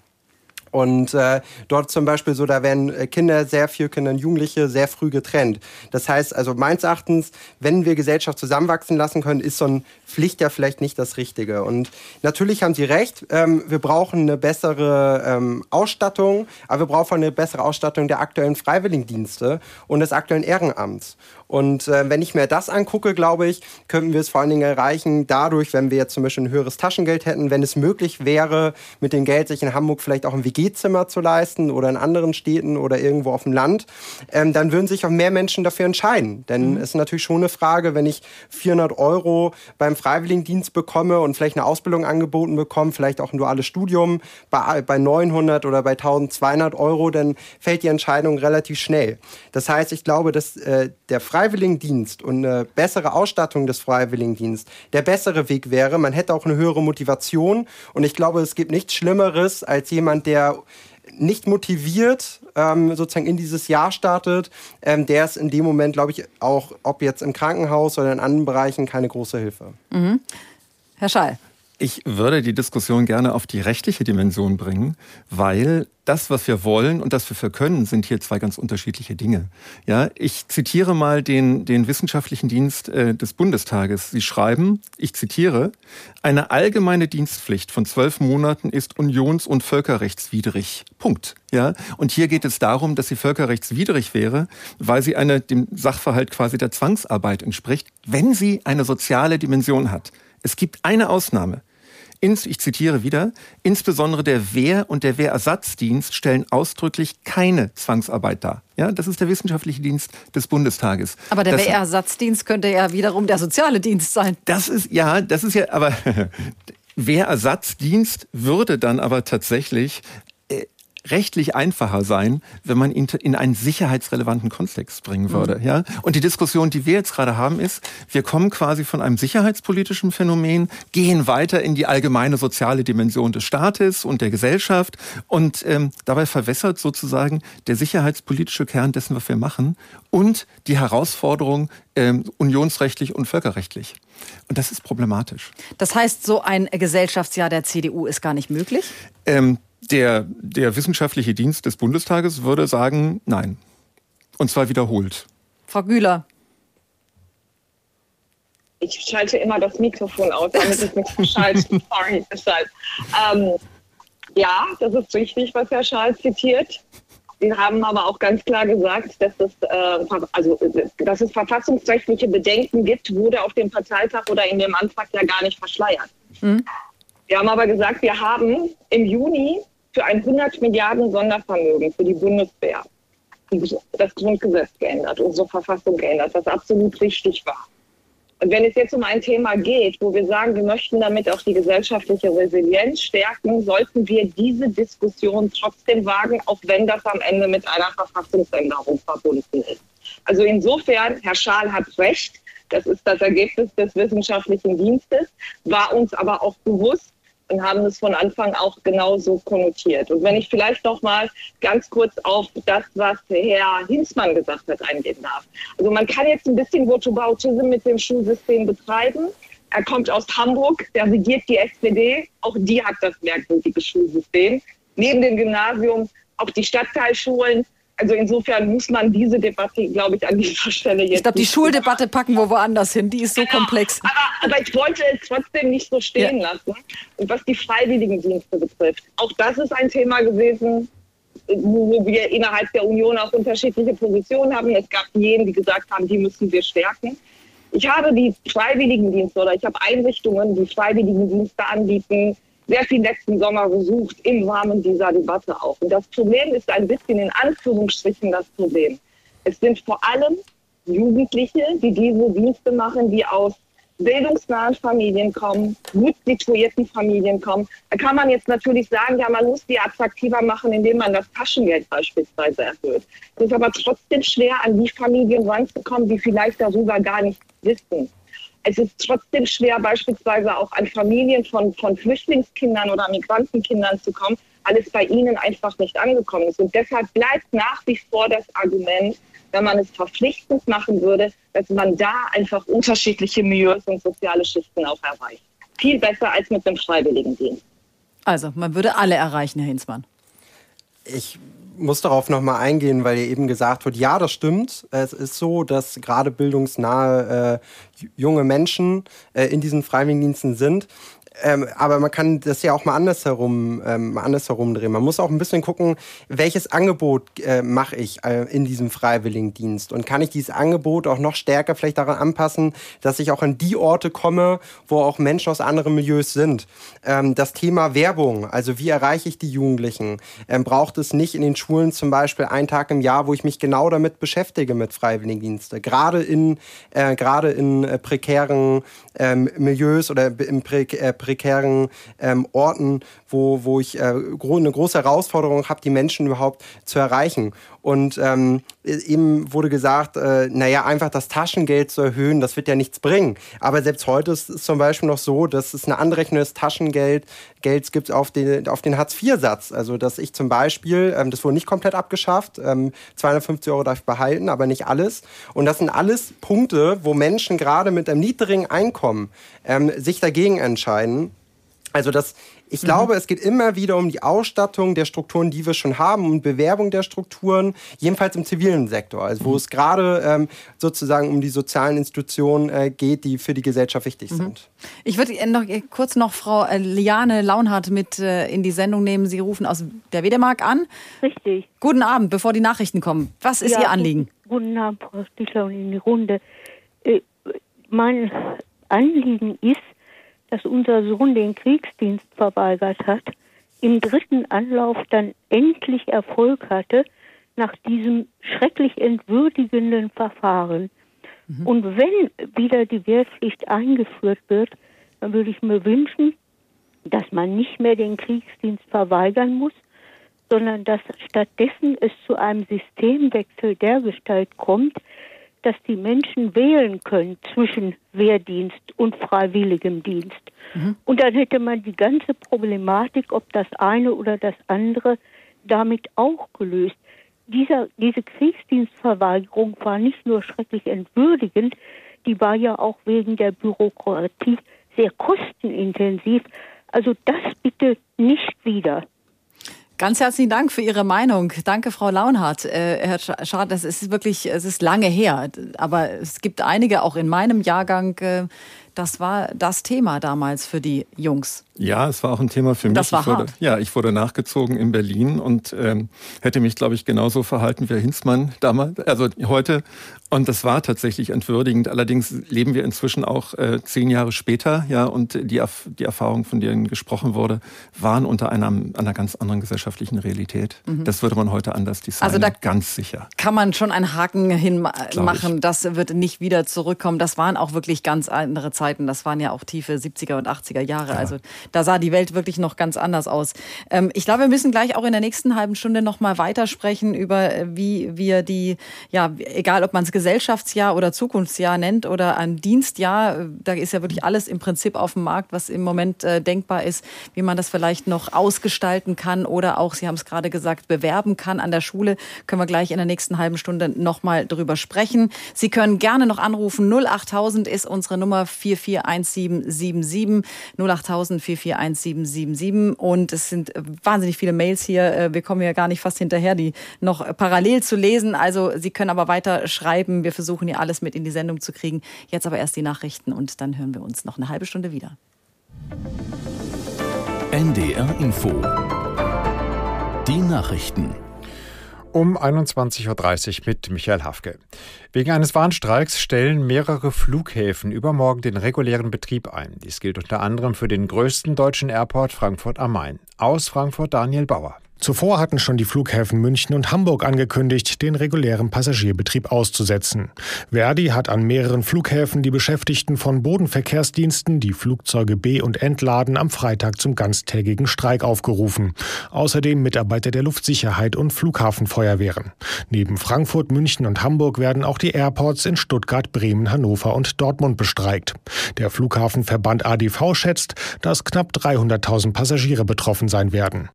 Und äh, dort zum Beispiel so, da werden äh, Kinder, sehr viel Kinder und Jugendliche sehr früh getrennt. Das heißt also meines Erachtens, wenn wir Gesellschaft zusammenwachsen lassen können, ist so ein Pflicht ja vielleicht nicht das Richtige. Und natürlich haben Sie recht, ähm, wir brauchen eine bessere ähm, Ausstattung, aber wir brauchen eine bessere Ausstattung der aktuellen Freiwilligendienste und des aktuellen Ehrenamts. Und äh, wenn ich mir das angucke, glaube ich, könnten wir es vor allen Dingen erreichen, dadurch, wenn wir jetzt zum Beispiel ein höheres Taschengeld hätten, wenn es möglich wäre, mit dem Geld sich in Hamburg vielleicht auch ein WG-Zimmer zu leisten oder in anderen Städten oder irgendwo auf dem Land, ähm, dann würden sich auch mehr Menschen dafür entscheiden. Denn mhm. es ist natürlich schon eine Frage, wenn ich 400 Euro beim Freiwilligendienst bekomme und vielleicht eine Ausbildung angeboten bekomme, vielleicht auch ein duales Studium bei, bei 900 oder bei 1200 Euro, dann fällt die Entscheidung relativ schnell. Das heißt, ich glaube, dass äh, der Freiwilligendienst Freiwilligendienst und eine bessere Ausstattung des Freiwilligendienstes der bessere Weg wäre. Man hätte auch eine höhere Motivation. Und ich glaube, es gibt nichts Schlimmeres als jemand, der nicht motiviert ähm, sozusagen in dieses Jahr startet, ähm, der ist in dem Moment, glaube ich, auch, ob jetzt im Krankenhaus oder in anderen Bereichen, keine große Hilfe. Mhm. Herr Schall. Ich würde die Diskussion gerne auf die rechtliche Dimension bringen, weil das, was wir wollen und das, was wir können, sind hier zwei ganz unterschiedliche Dinge. Ja, ich zitiere mal den, den wissenschaftlichen Dienst äh, des Bundestages. Sie schreiben, ich zitiere, eine allgemeine Dienstpflicht von zwölf Monaten ist unions- und völkerrechtswidrig. Punkt. Ja, und hier geht es darum, dass sie völkerrechtswidrig wäre, weil sie eine, dem Sachverhalt quasi der Zwangsarbeit entspricht, wenn sie eine soziale Dimension hat. Es gibt eine Ausnahme ich zitiere wieder, insbesondere der Wehr- und der Wehrersatzdienst stellen ausdrücklich keine Zwangsarbeit dar. Ja, das ist der wissenschaftliche Dienst des Bundestages. Aber der das, Wehrersatzdienst könnte ja wiederum der soziale Dienst sein. Das ist, ja, das ist ja, aber Wehrersatzdienst würde dann aber tatsächlich rechtlich einfacher sein, wenn man ihn in einen sicherheitsrelevanten Kontext bringen würde. Mhm. Ja? Und die Diskussion, die wir jetzt gerade haben, ist, wir kommen quasi von einem sicherheitspolitischen Phänomen, gehen weiter in die allgemeine soziale Dimension des Staates und der Gesellschaft und ähm, dabei verwässert sozusagen der sicherheitspolitische Kern dessen, was wir machen und die Herausforderung ähm, unionsrechtlich und völkerrechtlich. Und das ist problematisch. Das heißt, so ein Gesellschaftsjahr der CDU ist gar nicht möglich? Ähm, der, der wissenschaftliche Dienst des Bundestages würde sagen, nein. Und zwar wiederholt. Frau Güler. Ich schalte immer das Mikrofon aus, damit ich nichts verschalte. Sorry, deshalb. Ähm, ja, das ist richtig, was Herr Schall zitiert. Wir haben aber auch ganz klar gesagt, dass es, äh, also, dass es verfassungsrechtliche Bedenken gibt, wurde auf dem Parteitag oder in dem Antrag ja gar nicht verschleiert. Mhm. Wir haben aber gesagt, wir haben im Juni für ein 100 Milliarden Sondervermögen für die Bundeswehr das Grundgesetz geändert, unsere Verfassung geändert, was absolut richtig war. Und wenn es jetzt um ein Thema geht, wo wir sagen, wir möchten damit auch die gesellschaftliche Resilienz stärken, sollten wir diese Diskussion trotzdem wagen, auch wenn das am Ende mit einer Verfassungsänderung verbunden ist. Also insofern, Herr Schaal hat recht, das ist das Ergebnis des wissenschaftlichen Dienstes, war uns aber auch bewusst, und haben es von Anfang auch genauso konnotiert. Und wenn ich vielleicht noch mal ganz kurz auf das, was Herr Hinzmann gesagt hat, eingehen darf. Also man kann jetzt ein bisschen Whataboutism mit dem Schulsystem betreiben. Er kommt aus Hamburg, der regiert die SPD. Auch die hat das merkwürdige Schulsystem. Neben dem Gymnasium auch die Stadtteilschulen, also insofern muss man diese Debatte, glaube ich, an dieser Stelle jetzt. Ich glaube, die Schuldebatte packen wir woanders hin. Die ist so genau. komplex. Aber, aber, ich wollte es trotzdem nicht so stehen ja. lassen. Und was die Freiwilligendienste betrifft, auch das ist ein Thema gewesen, wo wir innerhalb der Union auch unterschiedliche Positionen haben. Es gab jene, die gesagt haben, die müssen wir stärken. Ich habe die Freiwilligendienste oder ich habe Einrichtungen, die Freiwilligendienste anbieten, sehr viel letzten Sommer gesucht im Rahmen dieser Debatte auch. Und das Problem ist ein bisschen in Anführungsstrichen das Problem. Es sind vor allem Jugendliche, die diese Dienste machen, die aus bildungsnahen Familien kommen, gut situierten Familien kommen. Da kann man jetzt natürlich sagen, ja, man muss die attraktiver machen, indem man das Taschengeld beispielsweise erhöht. Es ist aber trotzdem schwer, an die Familien ranzukommen, die vielleicht darüber gar nicht wissen. Es ist trotzdem schwer, beispielsweise auch an Familien von, von Flüchtlingskindern oder Migrantenkindern zu kommen, weil es bei ihnen einfach nicht angekommen ist. Und deshalb bleibt nach wie vor das Argument, wenn man es verpflichtend machen würde, dass man da einfach unterschiedliche Milieus und soziale Schichten auch erreicht. Viel besser als mit dem Freiwilligendienst. Also, man würde alle erreichen, Herr Hinsmann. ich muss darauf nochmal eingehen, weil ihr eben gesagt wird, ja, das stimmt. Es ist so, dass gerade bildungsnahe äh, junge Menschen äh, in diesen Freiwilligendiensten sind. Ähm, aber man kann das ja auch mal andersherum, ähm, andersherum drehen. Man muss auch ein bisschen gucken, welches Angebot äh, mache ich äh, in diesem Freiwilligendienst und kann ich dieses Angebot auch noch stärker vielleicht daran anpassen, dass ich auch an die Orte komme, wo auch Menschen aus anderen Milieus sind. Ähm, das Thema Werbung, also wie erreiche ich die Jugendlichen, ähm, braucht es nicht in den Schulen zum Beispiel einen Tag im Jahr, wo ich mich genau damit beschäftige mit Freiwilligendienste. Gerade in, äh, gerade in äh, prekären ähm, Milieus oder im prä äh, prekären ähm, Orten, wo, wo ich äh, eine große Herausforderung habe, die Menschen überhaupt zu erreichen. Und ähm, eben wurde gesagt, äh, naja, einfach das Taschengeld zu erhöhen, das wird ja nichts bringen. Aber selbst heute ist es zum Beispiel noch so, dass es eine Anrechnung des Taschengelds gibt auf den, auf den Hartz-IV-Satz. Also, dass ich zum Beispiel, ähm, das wurde nicht komplett abgeschafft, ähm, 250 Euro darf ich behalten, aber nicht alles. Und das sind alles Punkte, wo Menschen gerade mit einem niedrigen Einkommen ähm, sich dagegen entscheiden. Also das, ich mhm. glaube, es geht immer wieder um die Ausstattung der Strukturen, die wir schon haben, um Bewerbung der Strukturen, jedenfalls im zivilen Sektor, also wo mhm. es gerade ähm, sozusagen um die sozialen Institutionen äh, geht, die für die Gesellschaft wichtig mhm. sind. Ich würde noch kurz noch Frau äh, Liane Launhardt mit äh, in die Sendung nehmen. Sie rufen aus der Wedemark an. Richtig. Guten Abend, bevor die Nachrichten kommen. Was ist ja, Ihr Anliegen? Guten Abend, Frau Stichler und in die Runde. Äh, mein Anliegen ist, dass unser Sohn den Kriegsdienst verweigert hat, im dritten Anlauf dann endlich Erfolg hatte nach diesem schrecklich entwürdigenden Verfahren. Mhm. Und wenn wieder die Wehrpflicht eingeführt wird, dann würde ich mir wünschen, dass man nicht mehr den Kriegsdienst verweigern muss, sondern dass stattdessen es zu einem Systemwechsel der Gestalt kommt, dass die Menschen wählen können zwischen Wehrdienst und freiwilligem Dienst. Mhm. Und dann hätte man die ganze Problematik, ob das eine oder das andere, damit auch gelöst. Dieser, diese Kriegsdienstverweigerung war nicht nur schrecklich entwürdigend, die war ja auch wegen der Bürokratie sehr kostenintensiv. Also das bitte nicht wieder. Ganz herzlichen Dank für Ihre Meinung. Danke, Frau Launhardt. Äh, Herr Schad, das ist wirklich, es ist lange her. Aber es gibt einige, auch in meinem Jahrgang, äh, das war das Thema damals für die Jungs. Ja, es war auch ein Thema für mich. Das war ich wurde, hart. Ja, ich wurde nachgezogen in Berlin und ähm, hätte mich, glaube ich, genauso verhalten wie Herr Hinzmann damals, also heute. Und das war tatsächlich entwürdigend. Allerdings leben wir inzwischen auch äh, zehn Jahre später, ja, und die, die Erfahrungen, von denen gesprochen wurde, waren unter einer, einer ganz anderen gesellschaftlichen Realität. Mhm. Das würde man heute anders designen, also da ganz sicher. Kann man schon einen Haken hinmachen, das wird nicht wieder zurückkommen. Das waren auch wirklich ganz andere Zeiten. Das waren ja auch tiefe 70er und 80er Jahre. Ja. Also da sah die Welt wirklich noch ganz anders aus. Ähm, ich glaube, wir müssen gleich auch in der nächsten halben Stunde noch mal weitersprechen über, äh, wie wir die, ja, egal ob man es Gesellschaftsjahr oder Zukunftsjahr nennt oder ein Dienstjahr, äh, da ist ja wirklich alles im Prinzip auf dem Markt, was im Moment äh, denkbar ist, wie man das vielleicht noch ausgestalten kann oder auch, Sie haben es gerade gesagt, bewerben kann an der Schule. Können wir gleich in der nächsten halben Stunde noch mal drüber sprechen. Sie können gerne noch anrufen. 08000 ist unsere Nummer 441777 08000 4417777 und es sind wahnsinnig viele Mails hier. Äh, wir kommen ja gar nicht fast hinterher, die noch parallel zu lesen. Also Sie können aber weiter schreiben. Wir versuchen hier alles mit in die Sendung zu kriegen. Jetzt aber erst die Nachrichten und dann hören wir uns noch eine halbe Stunde wieder. NDR Info. Die Nachrichten um 21.30 Uhr mit Michael Hafke. Wegen eines Warnstreiks stellen mehrere Flughäfen übermorgen den regulären Betrieb ein. Dies gilt unter anderem für den größten deutschen Airport Frankfurt am Main. Aus Frankfurt Daniel Bauer. Zuvor hatten schon die Flughäfen München und Hamburg angekündigt, den regulären Passagierbetrieb auszusetzen. Verdi hat an mehreren Flughäfen die Beschäftigten von Bodenverkehrsdiensten, die Flugzeuge B- und entladen, am Freitag zum ganztägigen Streik aufgerufen. Außerdem Mitarbeiter der Luftsicherheit und Flughafenfeuerwehren. Neben Frankfurt, München und Hamburg werden auch die Airports in Stuttgart, Bremen, Hannover und Dortmund bestreikt. Der Flughafenverband ADV schätzt, dass knapp 300.000 Passagiere betroffen sein werden.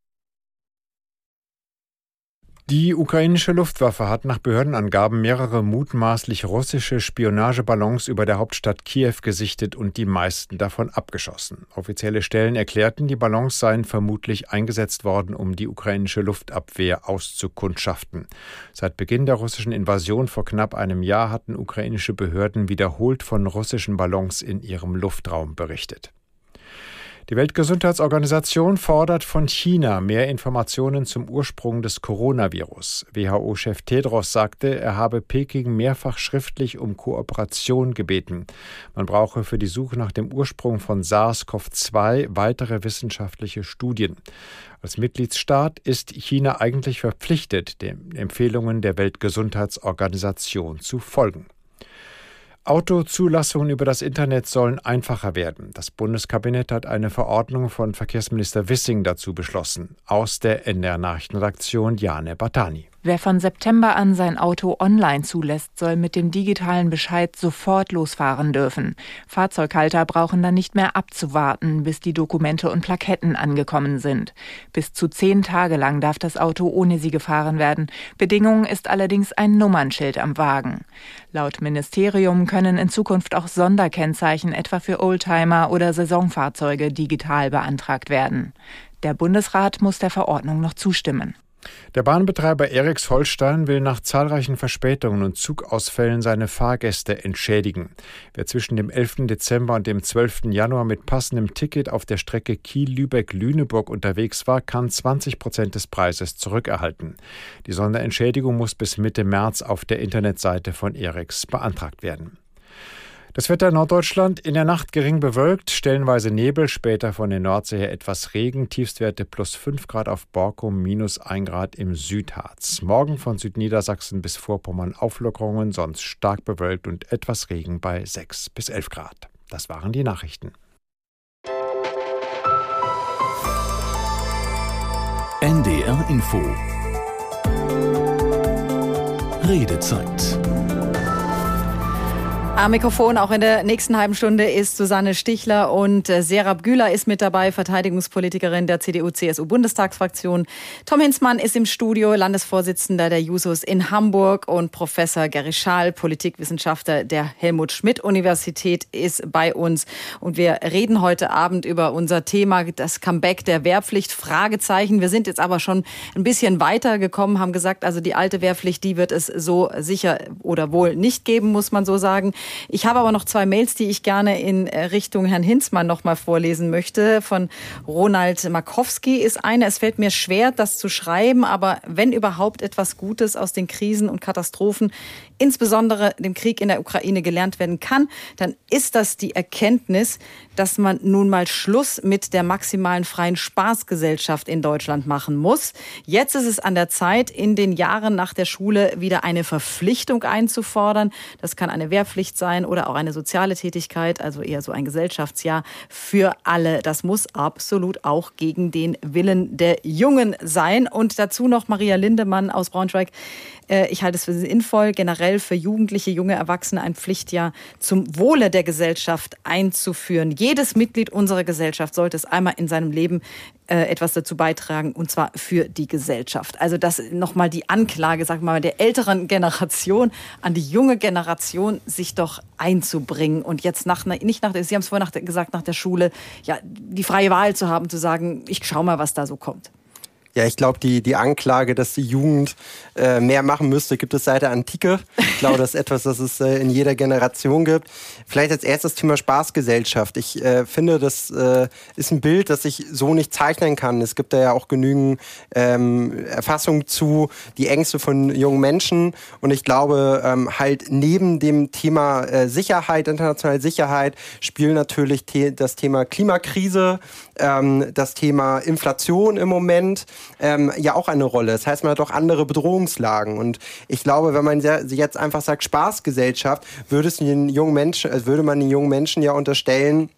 Die ukrainische Luftwaffe hat nach Behördenangaben mehrere mutmaßlich russische Spionageballons über der Hauptstadt Kiew gesichtet und die meisten davon abgeschossen. Offizielle Stellen erklärten, die Ballons seien vermutlich eingesetzt worden, um die ukrainische Luftabwehr auszukundschaften. Seit Beginn der russischen Invasion vor knapp einem Jahr hatten ukrainische Behörden wiederholt von russischen Ballons in ihrem Luftraum berichtet. Die Weltgesundheitsorganisation fordert von China mehr Informationen zum Ursprung des Coronavirus. WHO-Chef Tedros sagte, er habe Peking mehrfach schriftlich um Kooperation gebeten. Man brauche für die Suche nach dem Ursprung von SARS-CoV-2 weitere wissenschaftliche Studien. Als Mitgliedsstaat ist China eigentlich verpflichtet, den Empfehlungen der Weltgesundheitsorganisation zu folgen. Autozulassungen über das Internet sollen einfacher werden. Das Bundeskabinett hat eine Verordnung von Verkehrsminister Wissing dazu beschlossen. Aus der NDR Nachrichtenredaktion Jane Batani. Wer von September an sein Auto online zulässt, soll mit dem digitalen Bescheid sofort losfahren dürfen. Fahrzeughalter brauchen dann nicht mehr abzuwarten, bis die Dokumente und Plaketten angekommen sind. Bis zu zehn Tage lang darf das Auto ohne sie gefahren werden. Bedingung ist allerdings ein Nummernschild am Wagen. Laut Ministerium können in Zukunft auch Sonderkennzeichen etwa für Oldtimer oder Saisonfahrzeuge digital beantragt werden. Der Bundesrat muss der Verordnung noch zustimmen. Der Bahnbetreiber Eriks Holstein will nach zahlreichen Verspätungen und Zugausfällen seine Fahrgäste entschädigen. Wer zwischen dem 11. Dezember und dem 12. Januar mit passendem Ticket auf der Strecke Kiel-Lübeck-Lüneburg unterwegs war, kann 20 Prozent des Preises zurückerhalten. Die Sonderentschädigung muss bis Mitte März auf der Internetseite von Eriks beantragt werden. Das Wetter in Norddeutschland in der Nacht gering bewölkt, stellenweise Nebel, später von der Nordsee her etwas Regen, Tiefstwerte plus 5 Grad auf Borkum, minus 1 Grad im Südharz. Morgen von Südniedersachsen bis Vorpommern Auflockerungen, sonst stark bewölkt und etwas Regen bei 6 bis 11 Grad. Das waren die Nachrichten. NDR Info Redezeit am Mikrofon auch in der nächsten halben Stunde ist Susanne Stichler und äh, Serap Güler ist mit dabei, Verteidigungspolitikerin der CDU-CSU-Bundestagsfraktion. Tom Hinzmann ist im Studio, Landesvorsitzender der Jusos in Hamburg und Professor Gary Schaal, Politikwissenschaftler der Helmut-Schmidt-Universität ist bei uns. Und wir reden heute Abend über unser Thema, das Comeback der Wehrpflicht, Fragezeichen. Wir sind jetzt aber schon ein bisschen weiter gekommen, haben gesagt, also die alte Wehrpflicht, die wird es so sicher oder wohl nicht geben, muss man so sagen. Ich habe aber noch zwei Mails, die ich gerne in äh, Richtung Herrn Hinzmann noch mal vorlesen möchte. Von Ronald Markowski ist eine. Es fällt mir schwer, das zu schreiben, aber wenn überhaupt etwas Gutes aus den Krisen und Katastrophen, insbesondere dem Krieg in der Ukraine gelernt werden kann, dann ist das die Erkenntnis, dass man nun mal Schluss mit der maximalen freien Spaßgesellschaft in Deutschland machen muss. Jetzt ist es an der Zeit, in den Jahren nach der Schule wieder eine Verpflichtung einzufordern. Das kann eine Wehrpflicht sein oder auch eine soziale Tätigkeit, also eher so ein Gesellschaftsjahr für alle. Das muss absolut auch gegen den Willen der Jungen sein. Und dazu noch Maria Lindemann aus Braunschweig. Äh, ich halte es für sinnvoll, generell für Jugendliche, junge Erwachsene ein Pflichtjahr zum Wohle der Gesellschaft einzuführen. Jedes Mitglied unserer Gesellschaft sollte es einmal in seinem Leben äh, etwas dazu beitragen, und zwar für die Gesellschaft. Also das nochmal die Anklage, sag mal, der älteren Generation an die junge Generation, sich doch einzubringen und jetzt nach, nicht nach, Sie haben es vorhin gesagt, nach der Schule, ja, die freie Wahl zu haben, zu sagen, ich schau mal, was da so kommt. Ja, ich glaube, die, die Anklage, dass die Jugend äh, mehr machen müsste, gibt es seit der Antike. Ich glaube, das ist etwas, das es äh, in jeder Generation gibt. Vielleicht als erstes Thema Spaßgesellschaft. Ich äh, finde, das äh, ist ein Bild, das ich so nicht zeichnen kann. Es gibt da ja auch genügend ähm, Erfassungen zu, die Ängste von jungen Menschen. Und ich glaube, ähm, halt neben dem Thema äh, Sicherheit, internationale Sicherheit, spielt natürlich the das Thema Klimakrise, ähm, das Thema Inflation im Moment ähm, ja auch eine Rolle. Das heißt, man hat auch andere Bedrohungslagen. Und ich glaube, wenn man jetzt einfach sagt Spaßgesellschaft, würde es den jungen Menschen, würde man den jungen Menschen ja unterstellen,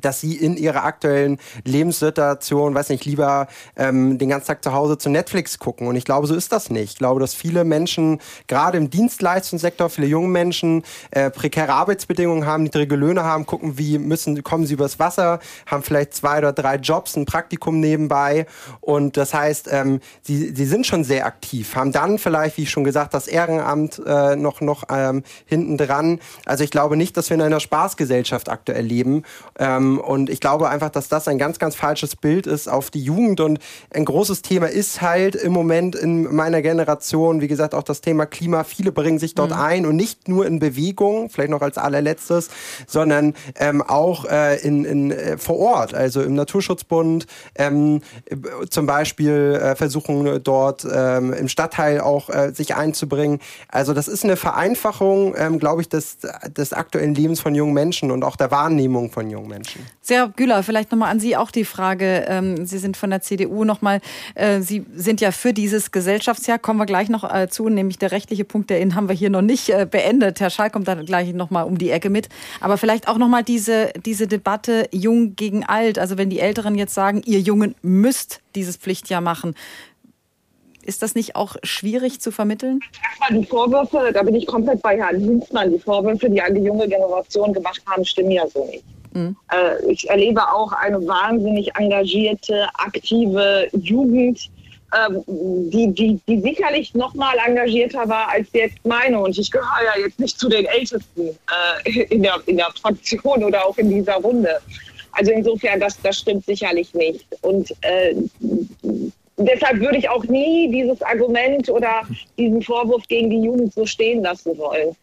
dass sie in ihrer aktuellen Lebenssituation, weiß nicht, lieber ähm, den ganzen Tag zu Hause zu Netflix gucken. Und ich glaube, so ist das nicht. Ich glaube, dass viele Menschen, gerade im Dienstleistungssektor, viele junge Menschen äh, prekäre Arbeitsbedingungen haben, niedrige Löhne haben, gucken, wie müssen, kommen sie übers Wasser, haben vielleicht zwei oder drei Jobs, ein Praktikum nebenbei. Und das heißt, ähm, sie, sie sind schon sehr aktiv, haben dann vielleicht, wie ich schon gesagt, das Ehrenamt äh, noch, noch ähm, hinten dran. Also ich glaube nicht, dass wir in einer Spaßgesellschaft aktuell leben. Ähm, ähm, und ich glaube einfach, dass das ein ganz, ganz falsches Bild ist auf die Jugend. Und ein großes Thema ist halt im Moment in meiner Generation, wie gesagt, auch das Thema Klima. Viele bringen sich dort mhm. ein und nicht nur in Bewegung, vielleicht noch als allerletztes, sondern ähm, auch äh, in, in, äh, vor Ort, also im Naturschutzbund ähm, zum Beispiel äh, versuchen dort ähm, im Stadtteil auch äh, sich einzubringen. Also das ist eine Vereinfachung, ähm, glaube ich, des, des aktuellen Lebens von jungen Menschen und auch der Wahrnehmung von jungen Menschen. Menschen. Sehr Güler, vielleicht nochmal an Sie auch die Frage. Ähm, Sie sind von der CDU nochmal, äh, Sie sind ja für dieses Gesellschaftsjahr, kommen wir gleich noch äh, zu, nämlich der rechtliche Punkt, der Ihnen haben wir hier noch nicht äh, beendet. Herr Schall kommt da gleich nochmal um die Ecke mit. Aber vielleicht auch nochmal diese, diese Debatte jung gegen alt. Also wenn die Älteren jetzt sagen, ihr Jungen müsst dieses Pflichtjahr machen. Ist das nicht auch schwierig zu vermitteln? Die Vorwürfe, da bin ich komplett bei Herrn Hinzmann, die Vorwürfe, die an die junge Generation gemacht haben, stimmen ja so nicht. Mhm. Ich erlebe auch eine wahnsinnig engagierte, aktive Jugend, ähm, die, die, die sicherlich noch mal engagierter war als jetzt meine. Und ich gehöre ja jetzt nicht zu den Ältesten äh, in, der, in der Fraktion oder auch in dieser Runde. Also insofern, das, das stimmt sicherlich nicht. Und äh, deshalb würde ich auch nie dieses Argument oder diesen Vorwurf gegen die Jugend so stehen lassen wollen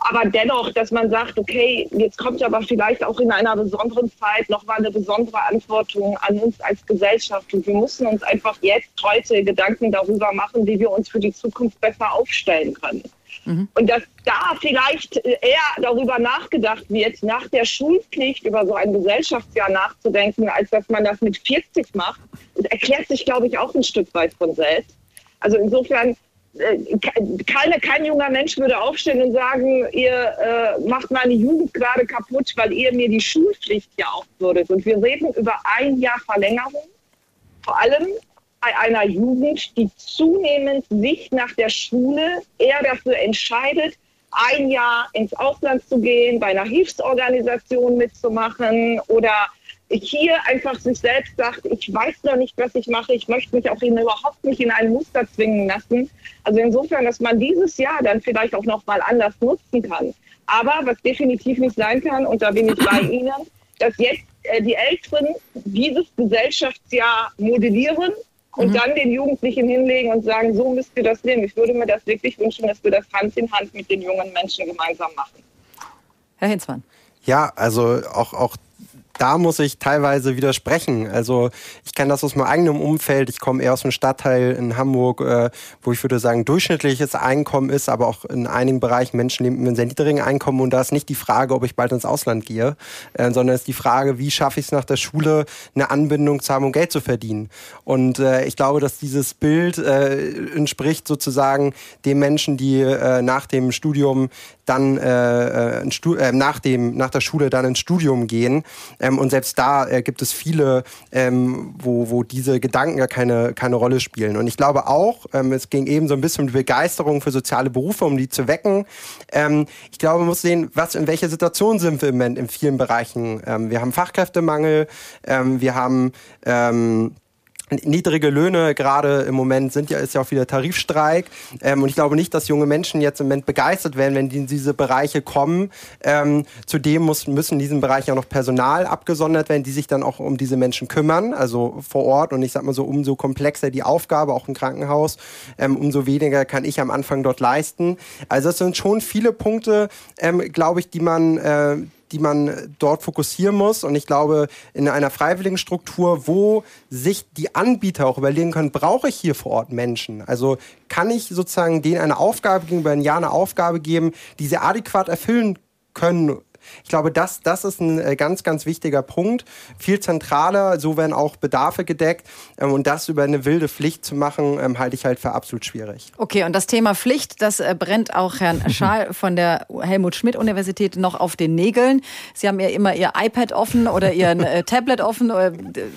aber dennoch, dass man sagt, okay, jetzt kommt aber vielleicht auch in einer besonderen Zeit nochmal eine besondere Antwortung an uns als Gesellschaft. Und wir müssen uns einfach jetzt heute Gedanken darüber machen, wie wir uns für die Zukunft besser aufstellen können. Mhm. Und dass da vielleicht eher darüber nachgedacht wird, nach der Schulpflicht über so ein Gesellschaftsjahr nachzudenken, als dass man das mit 40 macht, das erklärt sich, glaube ich, auch ein Stück weit von selbst. Also insofern keine, kein junger Mensch würde aufstehen und sagen, ihr äh, macht meine Jugend gerade kaputt, weil ihr mir die Schulpflicht ja aufbürdet. Und wir reden über ein Jahr Verlängerung, vor allem bei einer Jugend, die zunehmend sich nach der Schule eher dafür entscheidet, ein Jahr ins Ausland zu gehen, bei einer Hilfsorganisation mitzumachen oder hier einfach sich selbst sagt, ich weiß noch nicht, was ich mache, ich möchte mich auch überhaupt nicht in ein Muster zwingen lassen. Also insofern, dass man dieses Jahr dann vielleicht auch noch mal anders nutzen kann. Aber was definitiv nicht sein kann, und da bin ich bei Ihnen, dass jetzt äh, die Älteren dieses Gesellschaftsjahr modellieren und mhm. dann den Jugendlichen hinlegen und sagen, so müsst ihr das nehmen. Ich würde mir das wirklich wünschen, dass wir das Hand in Hand mit den jungen Menschen gemeinsam machen. Herr Hinzmann. Ja, also auch, auch da muss ich teilweise widersprechen. Also ich kenne das aus meinem eigenen Umfeld. Ich komme eher aus einem Stadtteil in Hamburg, äh, wo ich würde sagen, durchschnittliches Einkommen ist, aber auch in einigen Bereichen Menschen leben mit einem sehr niedrigen Einkommen. Und da ist nicht die Frage, ob ich bald ins Ausland gehe, äh, sondern ist die Frage, wie schaffe ich es nach der Schule, eine Anbindung zu haben, um Geld zu verdienen. Und äh, ich glaube, dass dieses Bild äh, entspricht sozusagen den Menschen, die äh, nach dem Studium dann äh, äh, nach, dem, nach der Schule dann ins Studium gehen. Ähm, und selbst da äh, gibt es viele, ähm, wo, wo diese Gedanken ja keine, keine Rolle spielen. Und ich glaube auch, ähm, es ging eben so ein bisschen um die Begeisterung für soziale Berufe, um die zu wecken. Ähm, ich glaube, man muss sehen, was, in welcher Situation sind wir im Moment in vielen Bereichen. Ähm, wir haben Fachkräftemangel, ähm, wir haben ähm, niedrige Löhne gerade im Moment sind ja ist ja auch wieder Tarifstreik ähm, und ich glaube nicht, dass junge Menschen jetzt im Moment begeistert werden, wenn die in diese Bereiche kommen. Ähm, zudem muss, müssen in diesem Bereich ja noch Personal abgesondert werden, die sich dann auch um diese Menschen kümmern, also vor Ort und ich sag mal so umso komplexer die Aufgabe auch im Krankenhaus, ähm, umso weniger kann ich am Anfang dort leisten. Also das sind schon viele Punkte, ähm, glaube ich, die man äh, die man dort fokussieren muss. Und ich glaube, in einer freiwilligen Struktur, wo sich die Anbieter auch überlegen können, brauche ich hier vor Ort Menschen? Also kann ich sozusagen denen eine Aufgabe geben, über ein Jahr eine Aufgabe geben, die sie adäquat erfüllen können Ich glaube, das, das ist ein äh, ganz, ganz wichtiger Punkt. Viel zentraler, so werden auch Bedarfe gedeckt. Ähm, und das über eine wilde Pflicht zu machen, ähm, halte ich halt für absolut schwierig. Okay, und das Thema Pflicht, das äh, brennt auch Herrn Schaal von der Helmut-Schmidt-Universität noch auf den Nägeln. Sie haben ja immer Ihr iPad offen oder Ihren äh, Tablet offen äh,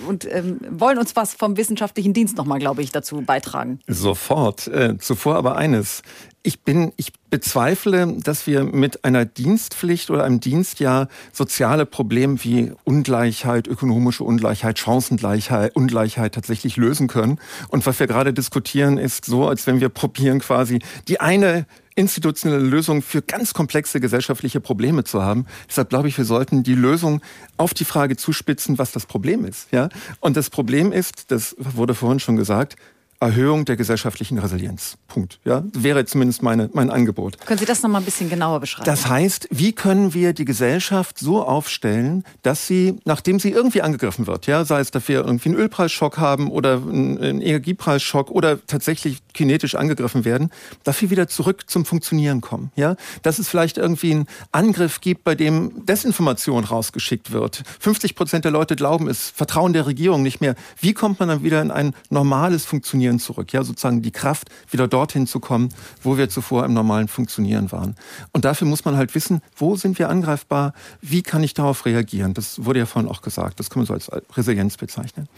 und ähm, wollen uns was vom wissenschaftlichen Dienst nochmal, glaube ich, dazu beitragen. Sofort. Äh, zuvor aber eines. Ich bin, ich bezweifle, dass wir mit einer Dienstpflicht oder einem Dienstjahr soziale Probleme wie Ungleichheit, ökonomische Ungleichheit, Chancengleichheit, Ungleichheit tatsächlich lösen können. Und was wir gerade diskutieren, ist so, als wenn wir probieren quasi die eine institutionelle Lösung für ganz komplexe gesellschaftliche Probleme zu haben. Deshalb glaube ich, wir sollten die Lösung auf die Frage zuspitzen, was das Problem ist. Ja? Und das Problem ist, das wurde vorhin schon gesagt, Erhöhung der gesellschaftlichen Resilienz. Punkt. Ja, wäre zumindest meine, mein Angebot. Können Sie das noch mal ein bisschen genauer beschreiben? Das heißt, wie können wir die Gesellschaft so aufstellen, dass sie, nachdem sie irgendwie angegriffen wird, ja, sei es, dass wir irgendwie einen Ölpreisschock haben oder einen Energiepreisschock oder tatsächlich kinetisch angegriffen werden, dafür wieder zurück zum Funktionieren kommen. Ja, dass es vielleicht irgendwie einen Angriff gibt, bei dem Desinformation rausgeschickt wird. 50 Prozent der Leute glauben es, vertrauen der Regierung nicht mehr. Wie kommt man dann wieder in ein normales Funktionieren zurück? Ja, sozusagen die Kraft wieder dort dorthin zu kommen, wo wir zuvor im normalen Funktionieren waren. Und dafür muss man halt wissen, wo sind wir angreifbar, wie kann ich darauf reagieren. Das wurde ja vorhin auch gesagt, das kann man so als Resilienz bezeichnen.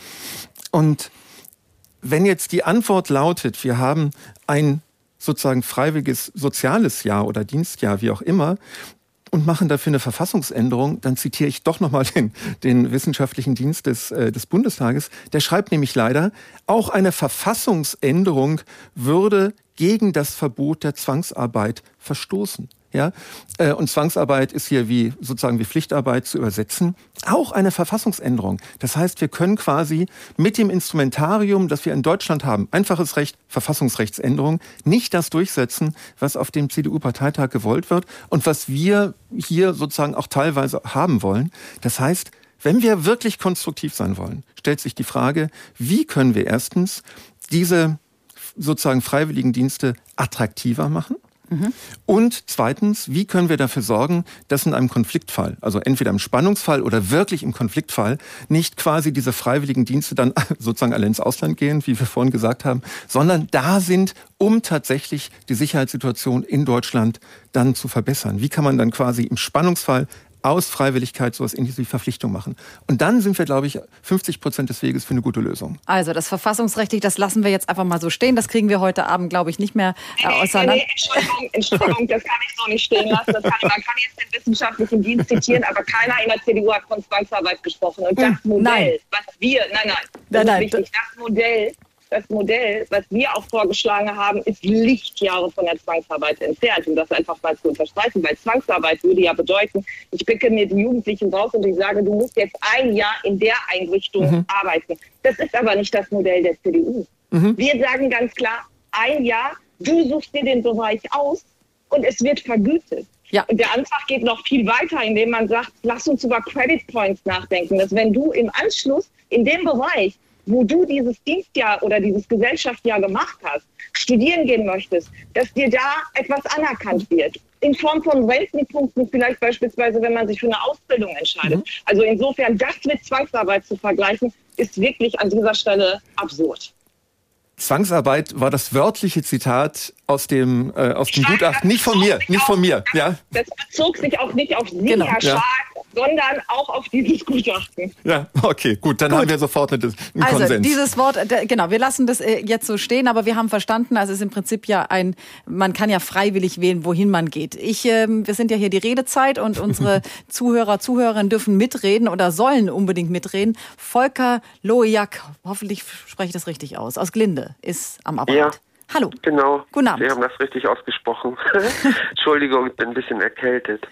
Und wenn jetzt die Antwort lautet, wir haben ein sozusagen freiwilliges soziales Jahr oder Dienstjahr, wie auch immer, und machen dafür eine Verfassungsänderung, dann zitiere ich doch nochmal den, den wissenschaftlichen Dienst des, äh, des Bundestages. Der schreibt nämlich leider, auch eine Verfassungsänderung würde gegen das Verbot der Zwangsarbeit verstoßen. Ja? Äh, und Zwangsarbeit ist hier wie sozusagen wie Pflichtarbeit zu übersetzen. Auch eine Verfassungsänderung. Das heißt, wir können quasi mit dem Instrumentarium, das wir in Deutschland haben, einfaches Recht, Verfassungsrechtsänderung, nicht das durchsetzen, was auf dem CDU-Parteitag gewollt wird und was wir hier sozusagen auch teilweise haben wollen. Das heißt, wenn wir wirklich konstruktiv sein wollen, stellt sich die Frage, wie können wir erstens diese sozusagen freiwilligen Dienste attraktiver machen? Mhm. Und zweitens, wie können wir dafür sorgen, dass in einem Konfliktfall, also entweder im Spannungsfall oder wirklich im Konfliktfall, nicht quasi diese freiwilligen Dienste dann sozusagen alle ins Ausland gehen, wie wir vorhin gesagt haben, sondern da sind, um tatsächlich die Sicherheitssituation in Deutschland dann zu verbessern. Wie kann man dann quasi im Spannungsfall aus Freiwilligkeit sowas in diese Verpflichtung machen. Und dann sind wir, glaube ich, 50 Prozent des Weges für eine gute Lösung. Also das verfassungsrechtlich, das lassen wir jetzt einfach mal so stehen. Das kriegen wir heute Abend, glaube ich, nicht mehr äh, auseinander. Nee, nee, Entschuldigung, Entschuldigung, das kann ich so nicht stehen lassen. Das kann, man kann jetzt den wissenschaftlichen Dienst zitieren, aber keiner in der CDU hat von Zwangsarbeit gesprochen. Und das hm, Modell, nein. was wir, nein, nein, das nein, nein. Wichtig, das Modell, das Modell, was wir auch vorgeschlagen haben, ist Lichtjahre von der Zwangsarbeit entfernt, um das einfach mal zu unterstreichen, weil Zwangsarbeit würde ja bedeuten, ich picke mir die Jugendlichen raus und ich sage, du musst jetzt ein Jahr in der Einrichtung mhm. arbeiten. Das ist aber nicht das Modell der CDU. Mhm. Wir sagen ganz klar, ein Jahr, du suchst dir den Bereich aus und es wird vergütet. Ja. Und der Antrag geht noch viel weiter, indem man sagt, lass uns über Credit Points nachdenken, dass wenn du im Anschluss in dem Bereich wo du dieses Dienstjahr oder dieses Gesellschaftsjahr gemacht hast, studieren gehen möchtest, dass dir da etwas anerkannt wird. In Form von Rentenpunkten, vielleicht beispielsweise, wenn man sich für eine Ausbildung entscheidet. Mhm. Also insofern, das mit Zwangsarbeit zu vergleichen, ist wirklich an dieser Stelle absurd. Zwangsarbeit war das wörtliche Zitat aus dem, äh, aus dem Gutachten. Nicht von mir, nicht von mir. Ja? Das bezog sich auch nicht auf Sie, genau. Herr Schark, ja. Sondern auch auf dieses Gutachten. Ja, okay, gut, dann gut. haben wir sofort einen also, Konsens. dieses Wort, genau, wir lassen das äh, jetzt so stehen, aber wir haben verstanden, also es ist im Prinzip ja ein, man kann ja freiwillig wählen, wohin man geht. Ich, ähm, wir sind ja hier die Redezeit und unsere Zuhörer, Zuhörerinnen dürfen mitreden oder sollen unbedingt mitreden. Volker Lojak, hoffentlich spreche ich das richtig aus, aus Glinde, ist am Apparat. Ja. Hallo. Genau. Guten Abend. Sie haben das richtig ausgesprochen. Entschuldigung, ich bin ein bisschen erkältet.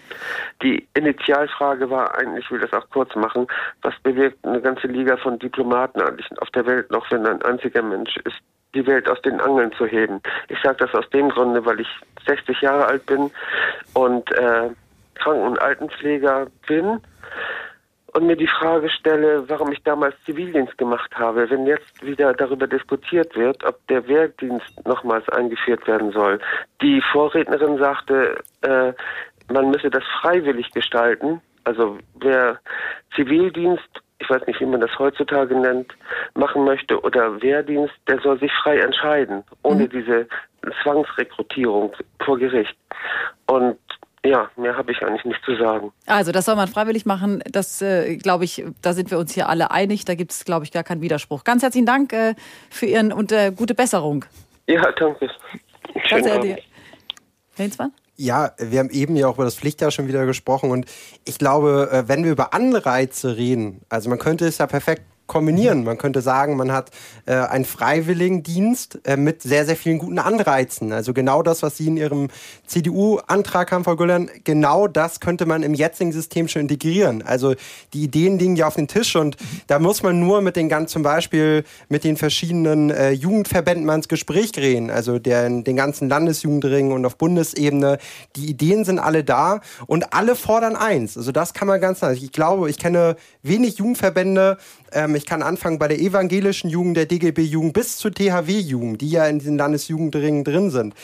Die Initialfrage war eigentlich, ich will das auch kurz machen, was bewirkt eine ganze Liga von Diplomaten eigentlich auf der Welt noch, wenn ein einziger Mensch ist, die Welt aus den Angeln zu heben. Ich sage das aus dem Grunde, weil ich 60 Jahre alt bin und äh, Kranken- und Altenpfleger bin und mir die Frage stelle, warum ich damals Zivildienst gemacht habe, wenn jetzt wieder darüber diskutiert wird, ob der Wehrdienst nochmals eingeführt werden soll. Die Vorrednerin sagte, äh, man müsse das freiwillig gestalten. Also wer Zivildienst, ich weiß nicht, wie man das heutzutage nennt, machen möchte oder Wehrdienst, der soll sich frei entscheiden, ohne mhm. diese Zwangsrekrutierung vor Gericht. Und ja, mehr habe ich eigentlich nicht zu sagen. Also, das soll man freiwillig machen. Das, äh, glaube ich, da sind wir uns hier alle einig. Da gibt es, glaube ich, gar keinen Widerspruch. Ganz herzlichen Dank äh, für Ihren und äh, gute Besserung. Ja, danke. Schönen Abend. Hensmann? Ja, wir haben eben ja auch über das Pflichtjahr schon wieder gesprochen und ich glaube, äh, wenn wir über Anreize reden, also man könnte es ja perfekt kombinieren. Man könnte sagen, man hat äh, einen Freiwilligendienst äh, mit sehr, sehr vielen guten Anreizen. Also genau das, was Sie in Ihrem CDU-Antrag haben, Frau Güllern, genau das könnte man im jetzigen System schon integrieren. Also die Ideen liegen ja auf dem Tisch und da muss man nur mit den ganz zum Beispiel mit den verschiedenen äh, Jugendverbänden mal ins Gespräch gehen. Also der, den ganzen Landesjugendringen und auf Bundesebene. Die Ideen sind alle da und alle fordern eins. Also das kann man ganz, ich glaube, ich kenne wenig Jugendverbände, ähm, ich kann anfangen bei der evangelischen Jugend, der DGB-Jugend bis zur THW-Jugend, die ja in diesen Landesjugendringen drin sind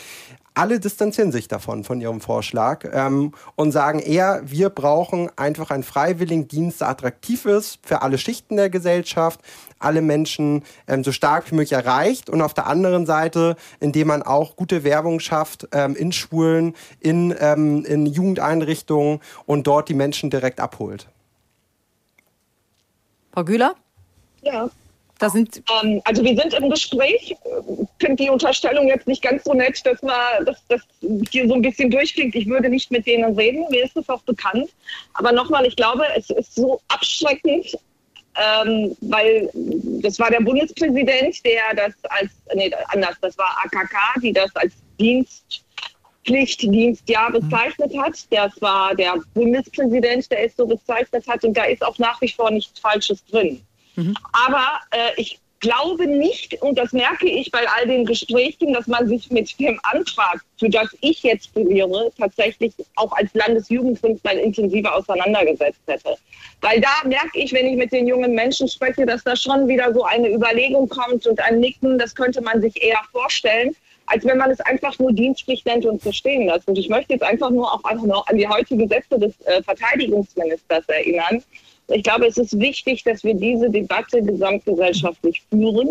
alle distanzieren sich davon, von ihrem Vorschlag ähm, und sagen eher, wir brauchen einfach einen freiwilligen Dienst, der attraktiv ist für alle Schichten der Gesellschaft, alle Menschen ähm, so stark wie möglich erreicht und auf der anderen Seite, indem man auch gute Werbung schafft ähm, in Schulen, in, ähm, in Jugendeinrichtungen und dort die Menschen direkt abholt. Frau Güler? Ja. Da sind ähm, also wir sind im Gespräch. Ich finde die Unterstellung jetzt nicht ganz so nett, dass man dass das hier so ein bisschen durchklingt. Ich würde nicht mit denen reden. Mir ist es auch bekannt. Aber nochmal, ich glaube, es ist so abschreckend, ähm, weil das war der Bundespräsident, der das als, nee, anders, das war AKK, die das als Dienstpflichtdienstjahr bezeichnet hat. Das war der Bundespräsident, der es so bezeichnet hat. Und da ist auch nach wie vor nichts Falsches drin. Mhm. Aber äh, ich glaube nicht, und das merke ich bei all den Gesprächen, dass man sich mit dem Antrag, für das ich jetzt plädiere, tatsächlich auch als Landesjugendfund mal intensiver auseinandergesetzt hätte. Weil da merke ich, wenn ich mit den jungen Menschen spreche, dass da schon wieder so eine Überlegung kommt und ein Nicken, das könnte man sich eher vorstellen, als wenn man es einfach nur Dienstpflicht nennt und so stehen lässt. Und ich möchte jetzt einfach nur auch einfach noch an die heutigen Sätze des äh, Verteidigungsministers erinnern, ich glaube, es ist wichtig, dass wir diese Debatte gesamtgesellschaftlich führen,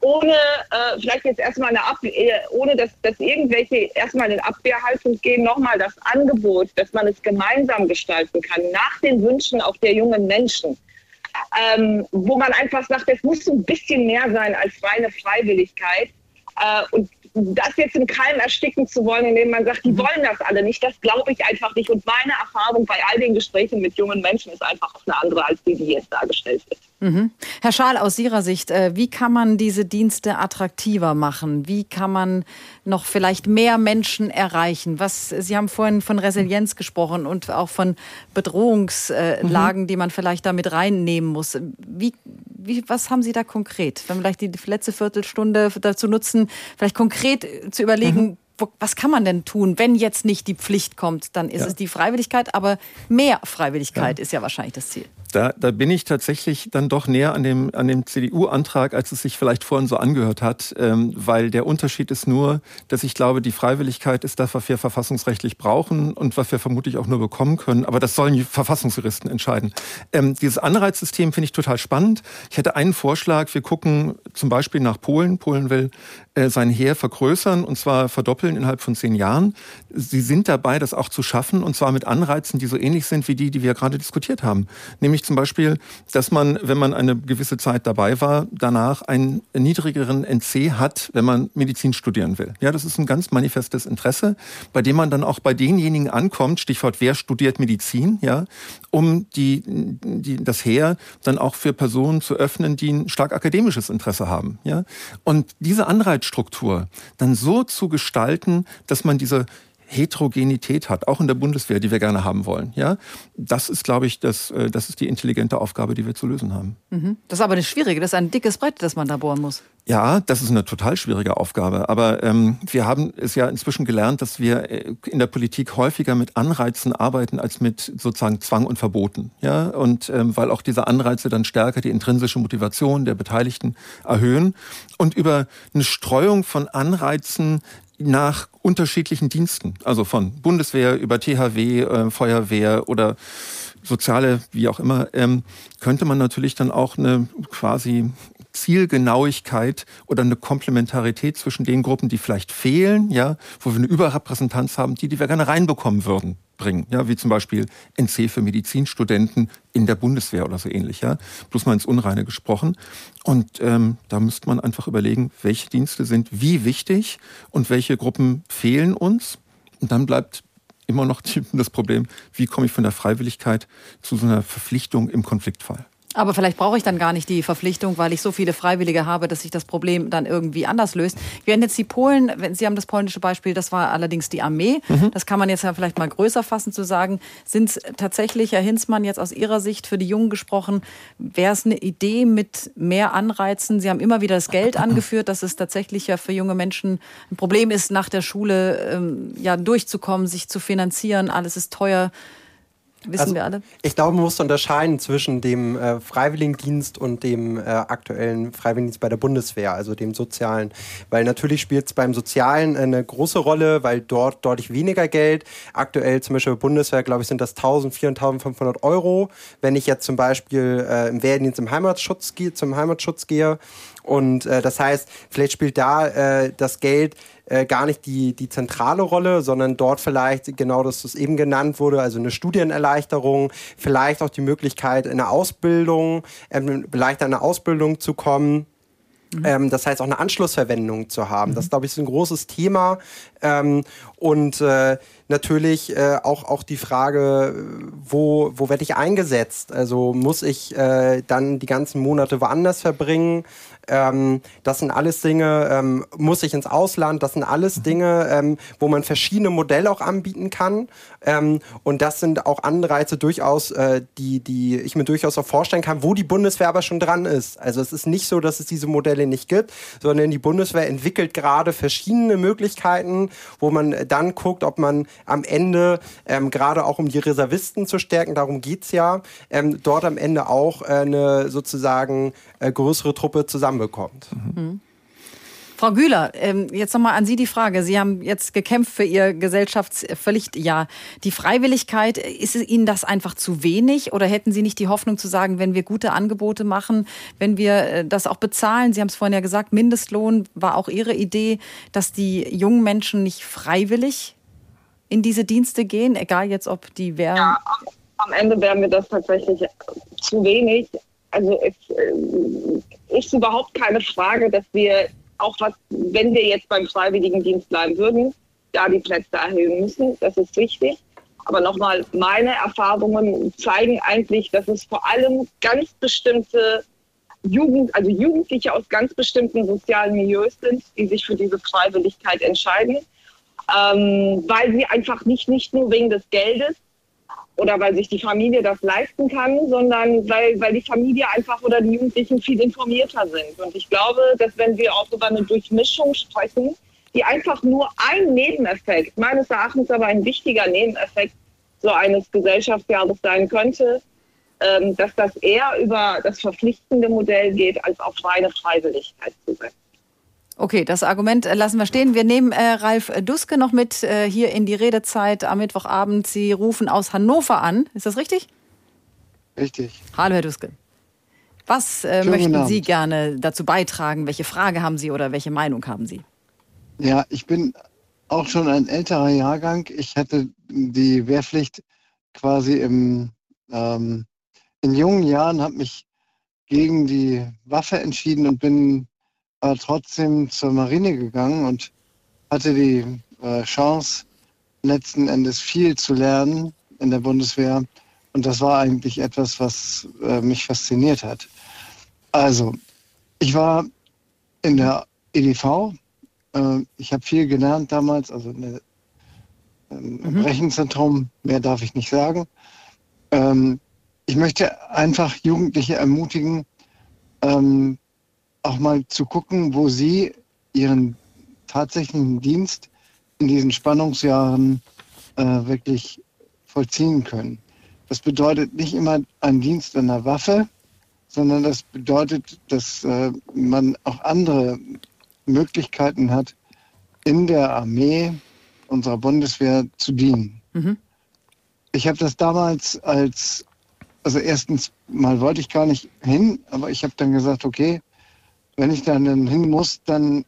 ohne äh, vielleicht jetzt erstmal eine Abwehr, äh, ohne dass, dass irgendwelche erstmal in Abwehrhaltung gehen, nochmal das Angebot, dass man es gemeinsam gestalten kann, nach den Wünschen auch der jungen Menschen. Ähm, wo man einfach sagt, es muss ein bisschen mehr sein als reine Freiwilligkeit. Äh, und das jetzt im Keim ersticken zu wollen, indem man sagt, die mhm. wollen das alle nicht, das glaube ich einfach nicht. Und meine Erfahrung bei all den Gesprächen mit jungen Menschen ist einfach auch eine andere als die, die jetzt dargestellt wird. Mhm. Herr Schaal, aus Ihrer Sicht, äh, wie kann man diese Dienste attraktiver machen? Wie kann man noch vielleicht mehr Menschen erreichen? Was, Sie haben vorhin von Resilienz gesprochen und auch von Bedrohungslagen, mhm. die man vielleicht damit reinnehmen muss. Wie, wie, was haben Sie da konkret? Wenn wir vielleicht die letzte Viertelstunde dazu nutzen, vielleicht konkret zu überlegen, mhm was kann man denn tun, wenn jetzt nicht die Pflicht kommt? Dann ist ja. es die Freiwilligkeit, aber mehr Freiwilligkeit ja. ist ja wahrscheinlich das Ziel. Da, da bin ich tatsächlich dann doch näher an dem, an dem CDU-Antrag, als es sich vielleicht vorhin so angehört hat, ähm, weil der Unterschied ist nur, dass ich glaube, die Freiwilligkeit ist das, was wir verfassungsrechtlich brauchen und was wir vermutlich auch nur bekommen können. Aber das sollen die Verfassungsjuristen entscheiden. Ähm, dieses Anreizsystem finde ich total spannend. Ich hätte einen Vorschlag. Wir gucken zum Beispiel nach Polen. Polen will sein Heer vergrößern und zwar verdoppeln innerhalb von zehn Jahren. Sie sind dabei, das auch zu schaffen und zwar mit Anreizen, die so ähnlich sind wie die, die wir gerade diskutiert haben. Nämlich zum Beispiel, dass man, wenn man eine gewisse Zeit dabei war, danach einen niedrigeren NC hat, wenn man Medizin studieren will. Ja, das ist ein ganz manifestes Interesse, bei dem man dann auch bei denjenigen ankommt, Stichwort, wer studiert Medizin, ja, um die, die, das Heer dann auch für Personen zu öffnen, die ein stark akademisches Interesse haben, ja. Und diese Anreizstruktur dann so zu gestalten, dass man diese Heterogenität hat, auch in der Bundeswehr, die wir gerne haben wollen. Ja, das ist, glaube ich, das, äh, das ist die intelligente Aufgabe, die wir zu lösen haben. Mhm. Das ist aber eine schwierige, das ist ein dickes Brett, das man da bohren muss. Ja, das ist eine total schwierige Aufgabe. Aber ähm, wir haben es ja inzwischen gelernt, dass wir äh, in der Politik häufiger mit Anreizen arbeiten als mit sozusagen Zwang und Verboten. Ja, und ähm, weil auch diese Anreize dann stärker die intrinsische Motivation der Beteiligten erhöhen und über eine Streuung von Anreizen nach unterschiedlichen Diensten, also von Bundeswehr über THW, äh, Feuerwehr oder soziale, wie auch immer, ähm, könnte man natürlich dann auch eine quasi Zielgenauigkeit oder eine Komplementarität zwischen den Gruppen, die vielleicht fehlen, ja, wo wir eine Überrepräsentanz haben, die, die wir gerne reinbekommen würden, bringen. Ja, wie zum Beispiel NC für Medizinstudenten in der Bundeswehr oder so ähnlich, ja. Bloß mal ins Unreine gesprochen. Und ähm, da müsste man einfach überlegen, welche Dienste sind wie wichtig und welche Gruppen fehlen uns. Und dann bleibt immer noch das Problem, wie komme ich von der Freiwilligkeit zu so einer Verpflichtung im Konfliktfall. Aber vielleicht brauche ich dann gar nicht die Verpflichtung, weil ich so viele Freiwillige habe, dass sich das Problem dann irgendwie anders löst. Wir haben jetzt die Polen, Sie haben das polnische Beispiel, das war allerdings die Armee. Mhm. Das kann man jetzt ja vielleicht mal größer fassen zu sagen. Sind es tatsächlich, Herr Hinzmann, jetzt aus Ihrer Sicht für die Jungen gesprochen, wäre es eine Idee mit mehr Anreizen? Sie haben immer wieder das Geld angeführt, dass es tatsächlich ja für junge Menschen ein Problem ist, nach der Schule ähm, ja durchzukommen, sich zu finanzieren. Alles ist teuer. Wissen also, wir alle? Ich glaube, man muss unterscheiden zwischen dem äh, Freiwilligendienst und dem äh, aktuellen Freiwilligendienst bei der Bundeswehr, also dem sozialen. Weil natürlich spielt es beim Sozialen eine große Rolle, weil dort deutlich weniger Geld. Aktuell zum Beispiel bei der Bundeswehr, glaube ich, sind das 1000, 4500 Euro. Wenn ich jetzt zum Beispiel äh, im Wehrdienst im Heimatschutz, zum Heimatschutz gehe, und äh, das heißt, vielleicht spielt da äh, das Geld äh, gar nicht die, die zentrale Rolle, sondern dort vielleicht genau das, was eben genannt wurde, also eine Studienerleichterung, vielleicht auch die Möglichkeit, in eine Ausbildung, ähm, vielleicht an eine Ausbildung zu kommen. Mhm. Ähm, das heißt auch eine Anschlussverwendung zu haben. Mhm. Das, glaube ich, ist ein großes Thema. Ähm, und äh, natürlich äh, auch, auch die Frage, wo, wo werde ich eingesetzt? Also muss ich äh, dann die ganzen Monate woanders verbringen? Ähm, das sind alles Dinge, ähm, muss ich ins Ausland, das sind alles mhm. Dinge, ähm, wo man verschiedene Modelle auch anbieten kann. Ähm, und das sind auch Anreize durchaus, äh, die, die ich mir durchaus auch vorstellen kann, wo die Bundeswehr aber schon dran ist. Also es ist nicht so, dass es diese Modelle nicht gibt, sondern die Bundeswehr entwickelt gerade verschiedene Möglichkeiten, wo man dann guckt, ob man am Ende, ähm, gerade auch um die Reservisten zu stärken, darum geht's ja, ähm, dort am Ende auch äh, eine sozusagen äh, größere Truppe zusammenbekommt. Mhm. Frau Güler, ähm, jetzt nochmal an Sie die Frage. Sie haben jetzt gekämpft für Ihr Gesellschaftspflichtjahr. Die Freiwilligkeit, ist Ihnen das einfach zu wenig oder hätten Sie nicht die Hoffnung zu sagen, wenn wir gute Angebote machen, wenn wir äh, das auch bezahlen? Sie haben es vorhin ja gesagt, Mindestlohn war auch Ihre Idee, dass die jungen Menschen nicht freiwillig in diese Dienste gehen, egal jetzt ob die wären. Ja, am Ende wäre mir das tatsächlich zu wenig. Also es äh, ist überhaupt keine Frage, dass wir auch was, wenn wir jetzt beim Freiwilligendienst bleiben würden, da die Plätze erhöhen müssen. Das ist wichtig. Aber nochmal, meine Erfahrungen zeigen eigentlich, dass es vor allem ganz bestimmte Jugend, also Jugendliche aus ganz bestimmten sozialen Milieus sind, die sich für diese Freiwilligkeit entscheiden, ähm, weil sie einfach nicht, nicht nur wegen des Geldes oder weil sich die Familie das leisten kann, sondern weil, weil die Familie einfach oder die Jugendlichen viel informierter sind. Und ich glaube, dass wenn wir auch über eine Durchmischung sprechen, die einfach nur ein Nebeneffekt, meines Erachtens aber ein wichtiger Nebeneffekt so eines Gesellschaftsjahres sein könnte, ähm, dass das eher über das verpflichtende Modell geht, als auf reine Freiwilligkeit zu setzen. Okay, das Argument lassen wir stehen. Wir nehmen äh, Ralf Duske noch mit äh, hier in die Redezeit am Mittwochabend. Sie rufen aus Hannover an. Ist das richtig? Richtig. Hallo, Herr Duske. Was äh, möchten Sie gerne dazu beitragen? Welche Frage haben Sie oder welche Meinung haben Sie? Ja, ich bin auch schon ein älterer Jahrgang. Ich hatte die Wehrpflicht quasi im, ähm, in jungen Jahren, habe mich gegen die Waffe entschieden und bin aber trotzdem zur Marine gegangen und hatte die äh, Chance, letzten Endes viel zu lernen in der Bundeswehr. Und das war eigentlich etwas, was äh, mich fasziniert hat. Also, ich war in der EDV. Äh, ich habe viel gelernt damals, also der, ähm, im mhm. Rechenzentrum. Mehr darf ich nicht sagen. Ähm, ich möchte einfach Jugendliche ermutigen, ähm, auch mal zu gucken, wo sie ihren tatsächlichen Dienst in diesen Spannungsjahren äh, wirklich vollziehen können. Das bedeutet nicht immer ein Dienst an der Waffe, sondern das bedeutet, dass äh, man auch andere Möglichkeiten hat, in der Armee unserer Bundeswehr zu dienen. Mhm. Ich habe das damals als, also erstens mal wollte ich gar nicht hin, aber ich habe dann gesagt, okay, wenn ich dann hin muss, dann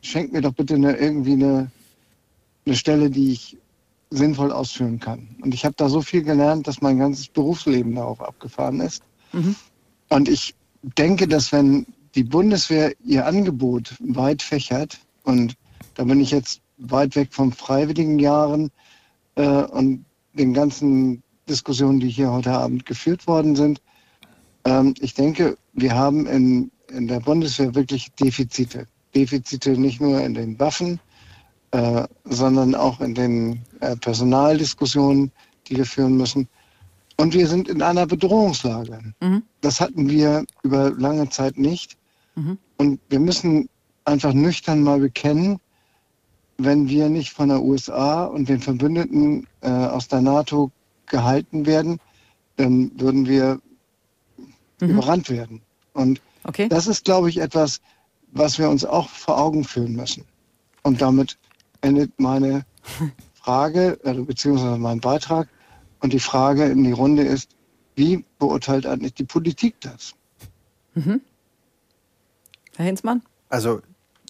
schenkt mir doch bitte eine, irgendwie eine, eine Stelle, die ich sinnvoll ausführen kann. Und ich habe da so viel gelernt, dass mein ganzes Berufsleben darauf abgefahren ist. Mhm. Und ich denke, dass wenn die Bundeswehr ihr Angebot weit fächert, und da bin ich jetzt weit weg von freiwilligen Jahren äh, und den ganzen Diskussionen, die hier heute Abend geführt worden sind, ähm, ich denke, wir haben in, in der Bundeswehr wirklich Defizite. Defizite nicht nur in den Waffen, äh, sondern auch in den äh, Personaldiskussionen, die wir führen müssen. Und wir sind in einer Bedrohungslage. Mhm. Das hatten wir über lange Zeit nicht. Mhm. Und wir müssen einfach nüchtern mal bekennen, wenn wir nicht von der USA und den Verbündeten äh, aus der NATO gehalten werden, dann würden wir Mhm. überrannt werden. Und Okay. das ist, glaube ich, etwas, was wir uns auch vor Augen führen müssen. Und damit endet meine Frage, also beziehungsweise mein Beitrag. Und die Frage in die Runde ist, wie beurteilt eigentlich die Politik das? Mhm. Herr Hinzmann? Also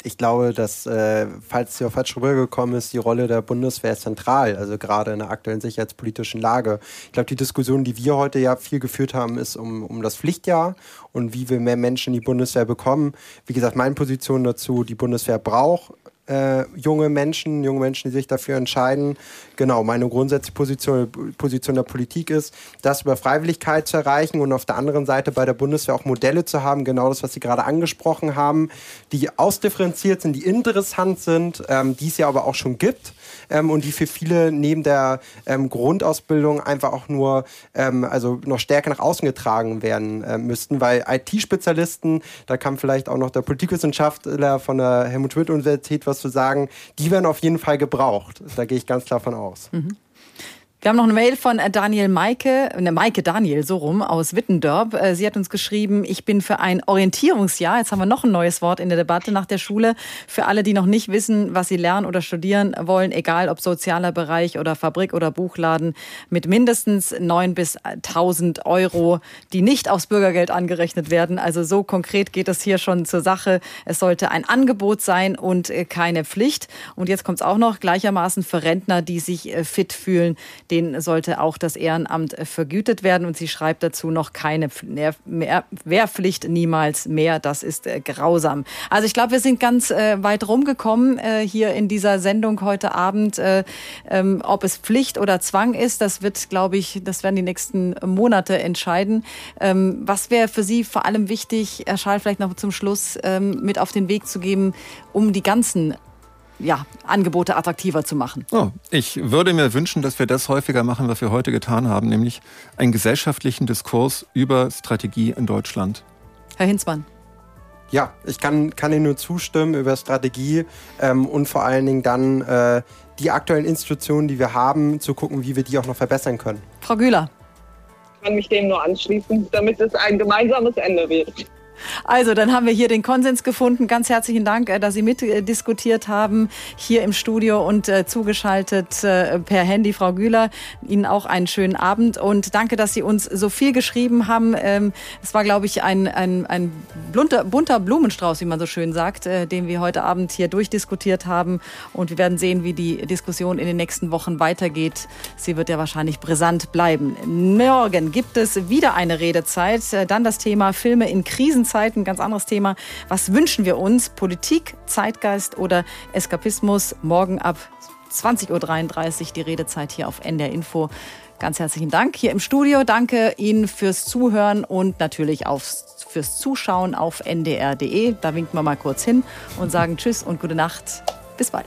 ich glaube, dass, äh, falls hier falsch rübergekommen ist, die Rolle der Bundeswehr ist zentral, also gerade in der aktuellen sicherheitspolitischen Lage. Ich glaube, die Diskussion, die wir heute ja viel geführt haben, ist um, um das Pflichtjahr und wie wir mehr Menschen in die Bundeswehr bekommen. Wie gesagt, meine Position dazu, die Bundeswehr braucht äh, junge Menschen, junge Menschen, die sich dafür entscheiden. Genau, meine grundsätzliche Position, Position der Politik ist, das über Freiwilligkeit zu erreichen und auf der anderen Seite bei der Bundeswehr auch Modelle zu haben, genau das, was Sie gerade angesprochen haben, die ausdifferenziert sind, die interessant sind, ähm, die es ja aber auch schon gibt ähm, und die für viele neben der ähm, Grundausbildung einfach auch nur ähm, also noch stärker nach außen getragen werden äh, müssten, weil IT-Spezialisten, da kann vielleicht auch noch der Politikwissenschaftler von der Helmut-Schmidt-Universität was zu sagen, die werden auf jeden Fall gebraucht. Da gehe ich ganz klar von aus. Wir haben noch eine Mail von äh, Daniel Maike, ne Maike Daniel, so rum, aus Wittendorp. Äh, Sie hat uns geschrieben, ich bin für ein Orientierungsjahr, jetzt haben wir noch ein neues Wort in der Debatte nach der Schule, für alle, die noch nicht wissen, was sie lernen oder studieren wollen, egal ob sozialer Bereich oder Fabrik oder Buchladen, mit mindestens 9 bis 1000 Euro, die nicht aufs Bürgergeld angerechnet werden. Also so konkret geht es hier schon zur Sache. Es sollte ein Angebot sein und äh, keine Pflicht. Und jetzt kommt es auch noch gleichermaßen für Rentner, die sich äh, fit fühlen, denen sollte auch das Ehrenamt vergütet werden. Und sie schreibt dazu noch keine mehr, Wehrpflicht niemals mehr. Das ist äh, grausam. Also ich glaube, wir sind ganz äh, weit rumgekommen äh, hier in dieser Sendung heute Abend. Äh, ähm, ob es Pflicht oder Zwang ist, das wird, glaube ich, das werden die nächsten Monate entscheiden. Ähm, was wäre für Sie vor allem wichtig, Herr Schall, vielleicht noch zum Schluss ähm, mit auf den Weg zu geben, um die ganzen ja, Angebote attraktiver zu machen? Oh, ich würde mir wünschen, dass wir das häufiger machen, was wir heute getan haben, nämlich einen gesellschaftlichen Diskurs über Strategie in Deutschland. Herr Hinzmann. Ja, ich kann, kann Ihnen nur zustimmen über Strategie ähm, und vor allen Dingen dann äh, die aktuellen Institutionen, die wir haben, zu gucken, wie wir die auch noch verbessern können. Frau Güler. Ich kann mich dem nur anschließen, damit es ein gemeinsames Ende wird. Also, dann haben wir hier den Konsens gefunden. Ganz herzlichen Dank, äh, dass Sie mitdiskutiert haben hier im Studio und äh, zugeschaltet äh, per Handy, Frau Güler. Ihnen auch einen schönen Abend und danke, dass Sie uns so viel geschrieben haben. Ähm, Es war, glaube ich, ein, ein, ein bunter, bunter Blumenstrauß, wie man so schön sagt, den wir heute Abend hier durchdiskutiert haben. Und wir werden sehen, wie die Diskussion in den nächsten Wochen weitergeht. Sie wird ja wahrscheinlich brisant bleiben. Morgen gibt es wieder eine Redezeit. Dann das Thema Filme in Zeiten, ganz anderes Thema. Was wünschen wir uns? Politik, Zeitgeist oder Eskapismus? Morgen ab 20.33 Uhr die Redezeit hier auf NDR Info. Ganz herzlichen Dank hier im Studio. Danke Ihnen fürs Zuhören und natürlich aufs, fürs Zuschauen auf ndr.de. Da winken wir mal kurz hin und sagen Tschüss und gute Nacht. Bis bald.